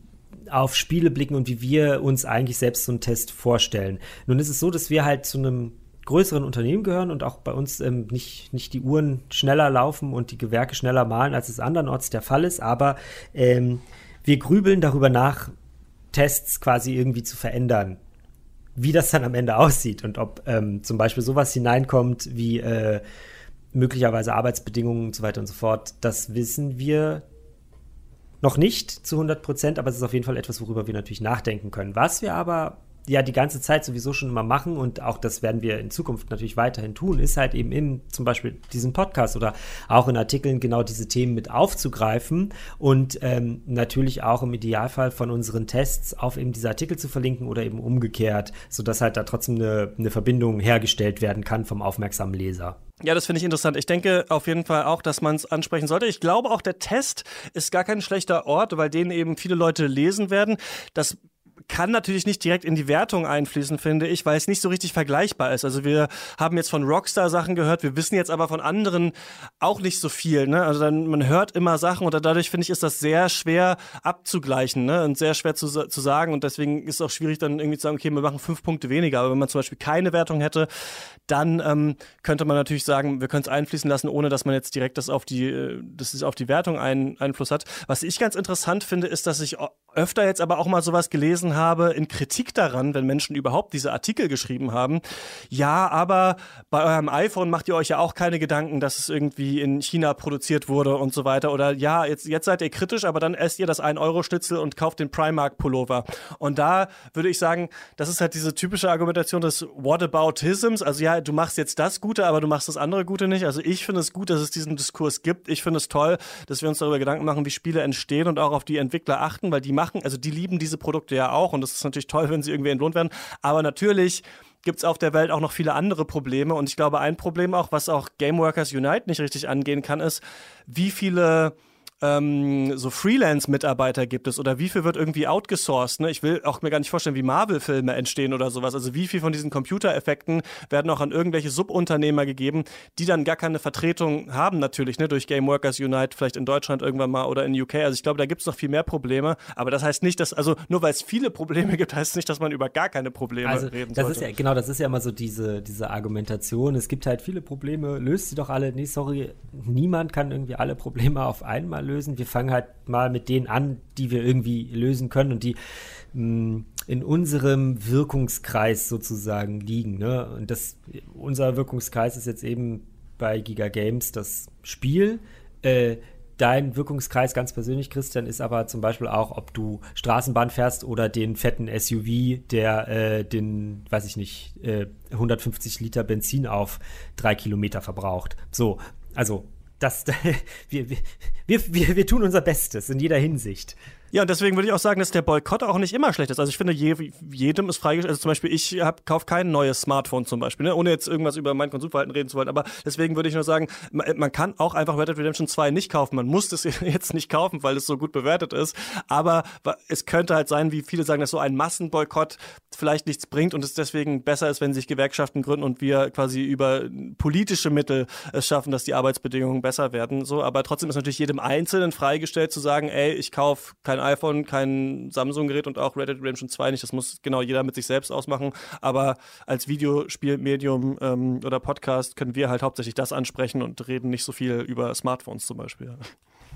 auf Spiele blicken und wie wir uns eigentlich selbst so einen Test vorstellen. Nun ist es so, dass wir halt zu einem größeren Unternehmen gehören und auch bei uns ähm, nicht, nicht die Uhren schneller laufen und die Gewerke schneller malen, als es andernorts der Fall ist. Aber ähm, wir grübeln darüber nach, Tests quasi irgendwie zu verändern. Wie das dann am Ende aussieht und ob ähm, zum Beispiel sowas hineinkommt wie äh, möglicherweise Arbeitsbedingungen und so weiter und so fort, das wissen wir noch nicht zu 100 Prozent, aber es ist auf jeden Fall etwas, worüber wir natürlich nachdenken können. Was wir aber ja die ganze Zeit sowieso schon immer machen und auch das werden wir in Zukunft natürlich weiterhin tun, ist halt eben in zum Beispiel diesem Podcast oder auch in Artikeln genau diese Themen mit aufzugreifen und ähm, natürlich auch im Idealfall von unseren Tests auf eben diese Artikel zu verlinken oder eben umgekehrt, sodass halt da trotzdem eine, eine Verbindung hergestellt werden kann vom aufmerksamen Leser. Ja, das finde ich interessant. Ich denke auf jeden Fall auch, dass man es ansprechen sollte. Ich glaube auch, der Test ist gar kein schlechter Ort, weil den eben viele Leute lesen werden. Das kann natürlich nicht direkt in die Wertung einfließen, finde ich, weil es nicht so richtig vergleichbar ist. Also wir haben jetzt von Rockstar Sachen gehört, wir wissen jetzt aber von anderen auch nicht so viel. Ne? Also dann, man hört immer Sachen und dadurch finde ich, ist das sehr schwer abzugleichen ne? und sehr schwer zu, zu sagen und deswegen ist es auch schwierig dann irgendwie zu sagen, okay, wir machen fünf Punkte weniger. Aber wenn man zum Beispiel keine Wertung hätte, dann ähm, könnte man natürlich sagen, wir können es einfließen lassen, ohne dass man jetzt direkt das auf die, äh, das auf die Wertung einen Einfluss hat. Was ich ganz interessant finde, ist, dass ich öfter jetzt aber auch mal sowas gelesen habe in Kritik daran, wenn Menschen überhaupt diese Artikel geschrieben haben. Ja, aber bei eurem iPhone macht ihr euch ja auch keine Gedanken, dass es irgendwie in China produziert wurde und so weiter. Oder ja, jetzt, jetzt seid ihr kritisch, aber dann esst ihr das 1-Euro-Schnitzel und kauft den Primark-Pullover. Und da würde ich sagen, das ist halt diese typische Argumentation des Whataboutisms. Also ja, du machst jetzt das Gute, aber du machst das andere Gute nicht. Also ich finde es gut, dass es diesen Diskurs gibt. Ich finde es toll, dass wir uns darüber Gedanken machen, wie Spiele entstehen und auch auf die Entwickler achten, weil die machen also die lieben diese Produkte ja auch und es ist natürlich toll, wenn sie irgendwie entlohnt werden. Aber natürlich gibt es auf der Welt auch noch viele andere Probleme. Und ich glaube, ein Problem auch, was auch Game Workers Unite nicht richtig angehen kann, ist, wie viele ähm, so Freelance-Mitarbeiter gibt es oder wie viel wird irgendwie outgesourced? Ne? Ich will auch mir gar nicht vorstellen, wie Marvel-Filme entstehen oder sowas. Also wie viel von diesen Computereffekten werden auch an irgendwelche Subunternehmer gegeben, die dann gar keine Vertretung haben natürlich, ne? durch Game Workers Unite, vielleicht in Deutschland irgendwann mal oder in UK. Also ich glaube, da gibt es noch viel mehr Probleme. Aber das heißt nicht, dass, also nur weil es viele Probleme gibt, heißt es nicht, dass man über gar keine Probleme also, reden das sollte. Ist ja, genau, das ist ja immer so diese, diese Argumentation. Es gibt halt viele Probleme, löst sie doch alle. Nee, sorry, niemand kann irgendwie alle Probleme auf einmal lösen. Wir fangen halt mal mit denen an, die wir irgendwie lösen können und die mh, mm, in unserem Wirkungskreis sozusagen liegen. Ne? Und das, unser Wirkungskreis ist jetzt eben bei Giga Games das Spiel. Äh, dein Wirkungskreis ganz persönlich, Christian, ist aber zum Beispiel auch, ob du Straßenbahn fährst oder den fetten SUV, der äh, den, weiß ich nicht, äh, 150 Liter Benzin auf drei Kilometer verbraucht. So, also das, wir, wir, wir, wir tun unser Bestes in jeder Hinsicht. Ja, und deswegen würde ich auch sagen, dass der Boykott auch nicht immer schlecht ist. Also ich finde, je, jedem ist freigestellt. Also zum Beispiel, ich kaufe kein neues Smartphone zum Beispiel, ne? ohne jetzt irgendwas über mein Konsumverhalten reden zu wollen. Aber deswegen würde ich nur sagen, man, man, kann auch einfach Red Dead Redemption 2 nicht kaufen. Man muss es jetzt nicht kaufen, weil es so gut bewertet ist. Aber es könnte halt sein, wie viele sagen, dass so ein Massenboykott vielleicht nichts bringt und es deswegen besser ist, wenn sich Gewerkschaften gründen und wir quasi über politische Mittel es schaffen, dass die Arbeitsbedingungen besser werden. So, aber trotzdem ist natürlich jedem Einzelnen freigestellt zu sagen, ey, ich kaufe kein iPhone, kein Samsung-Gerät und auch Red Dead Redemption 2 nicht. Das muss genau jeder mit sich selbst ausmachen. Aber als Videospielmedium ähm, oder Podcast können wir halt hauptsächlich das ansprechen und reden nicht so viel über Smartphones zum Beispiel.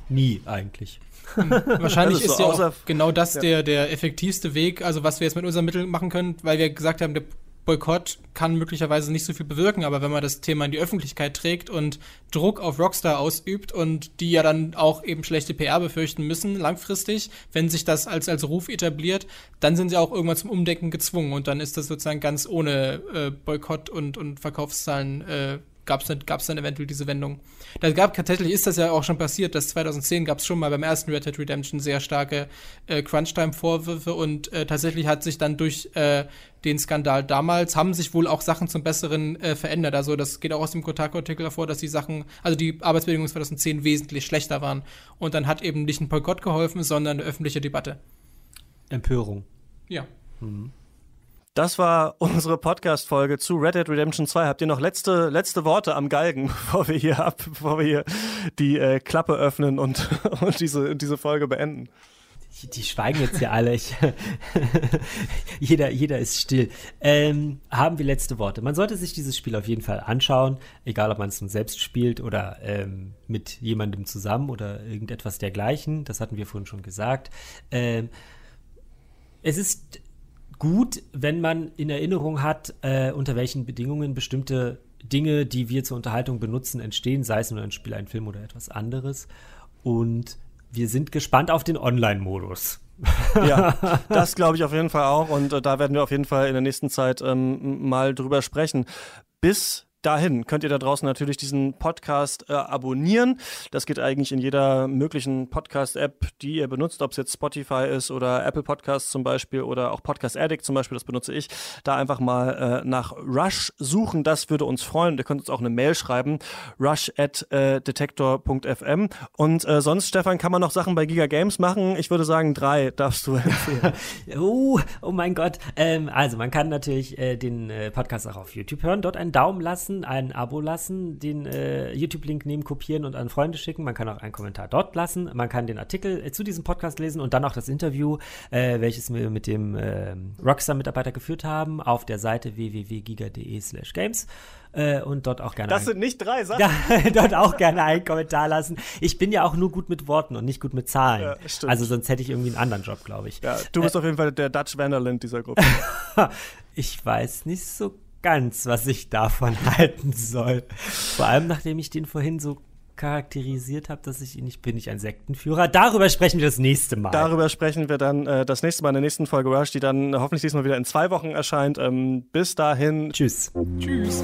Nie eigentlich. Wahrscheinlich ist, so, ist ja auch genau das ja. der, der effektivste Weg, also was wir jetzt mit unseren Mitteln machen können, weil wir gesagt haben, der Boykott kann möglicherweise nicht so viel bewirken, aber wenn man das Thema in die Öffentlichkeit trägt und Druck auf Rockstar ausübt und die ja dann auch eben schlechte PR befürchten müssen, langfristig, wenn sich das als, als Ruf etabliert, dann sind sie auch irgendwann zum Umdenken gezwungen und dann ist das sozusagen ganz ohne äh, Boykott und, und Verkaufszahlen äh, gab es dann, gab's dann eventuell diese Wendung. Da gab tatsächlich ist das ja auch schon passiert, dass 2010 gab es schon mal beim ersten Red Dead Redemption sehr starke äh, Crunch-Time-Vorwürfe und äh, tatsächlich hat sich dann durch äh, den Skandal damals haben sich wohl auch Sachen zum Besseren äh, verändert. Also das geht auch aus dem Kotaku-Artikel hervor, dass die Sachen, also die Arbeitsbedingungen 2010 wesentlich schlechter waren. Und dann hat eben nicht ein Boykott geholfen, sondern eine öffentliche Debatte. Empörung. Ja. Mhm. Das war unsere Podcast-Folge zu Red Dead Redemption 2. Habt ihr noch letzte, letzte Worte am Galgen, bevor wir hier ab, bevor wir hier die äh, Klappe öffnen und, und diese, diese Folge beenden? Die, die schweigen jetzt hier alle. Ich, jeder, jeder ist still. Ähm, haben wir letzte Worte. Man sollte sich dieses Spiel auf jeden Fall anschauen, egal ob man es selbst spielt oder ähm, mit jemandem zusammen oder irgendetwas dergleichen. Das hatten wir vorhin schon gesagt. Ähm, es ist gut, wenn man in Erinnerung hat, äh, unter welchen Bedingungen bestimmte Dinge, die wir zur Unterhaltung benutzen, entstehen, sei es nur ein Spiel, ein Film oder etwas anderes. Und wir sind gespannt auf den Online-Modus. ja, das glaube ich auf jeden Fall auch. Und äh, da werden wir auf jeden Fall in der nächsten Zeit ähm, mal drüber sprechen. Bis dahin könnt ihr da draußen natürlich diesen Podcast äh, abonnieren. Das geht eigentlich in jeder möglichen Podcast-App, die ihr benutzt, ob es jetzt Spotify ist oder Apple Podcasts zum Beispiel oder auch Podcast Addict zum Beispiel, das benutze ich. Da einfach mal äh, nach Rush suchen, das würde uns freuen. Ihr könnt uns auch eine Mail schreiben, rush at äh, detektor.fm. Und äh, sonst, Stefan, kann man noch Sachen bei Giga Games machen? Ich würde sagen, drei darfst du empfehlen. oh, oh mein Gott. Ähm, also, man kann natürlich äh, den äh, Podcast auch auf YouTube hören, dort einen Daumen lassen lassen, ein Abo lassen, den äh, YouTube-Link nehmen, kopieren und an Freunde schicken. Man kann auch einen Kommentar dort lassen. Man kann den Artikel äh, zu diesem Podcast lesen und dann auch das Interview, äh, welches wir mit dem äh, Rockstar-Mitarbeiter geführt haben, auf der Seite www.giga.de/slash games äh, und dort auch gerne. Das sind nicht drei Sachen. Ja, dort auch gerne einen Kommentar lassen. Ich bin ja auch nur gut mit Worten und nicht gut mit Zahlen. Ja, also sonst hätte ich irgendwie einen anderen Job, glaube ich. Ja, du bist äh, auf jeden Fall der Dutch Vanderland dieser Gruppe. ich weiß nicht so ganz, was ich davon halten soll. Vor allem, nachdem ich den vorhin so charakterisiert habe, dass ich ihn nicht bin, ich ein Sektenführer. Darüber sprechen wir das nächste Mal. Darüber sprechen wir dann äh, das nächste Mal in der nächsten Folge Rush, die dann hoffentlich diesmal wieder in zwei Wochen erscheint. Ähm, bis dahin. Tschüss. Tschüss.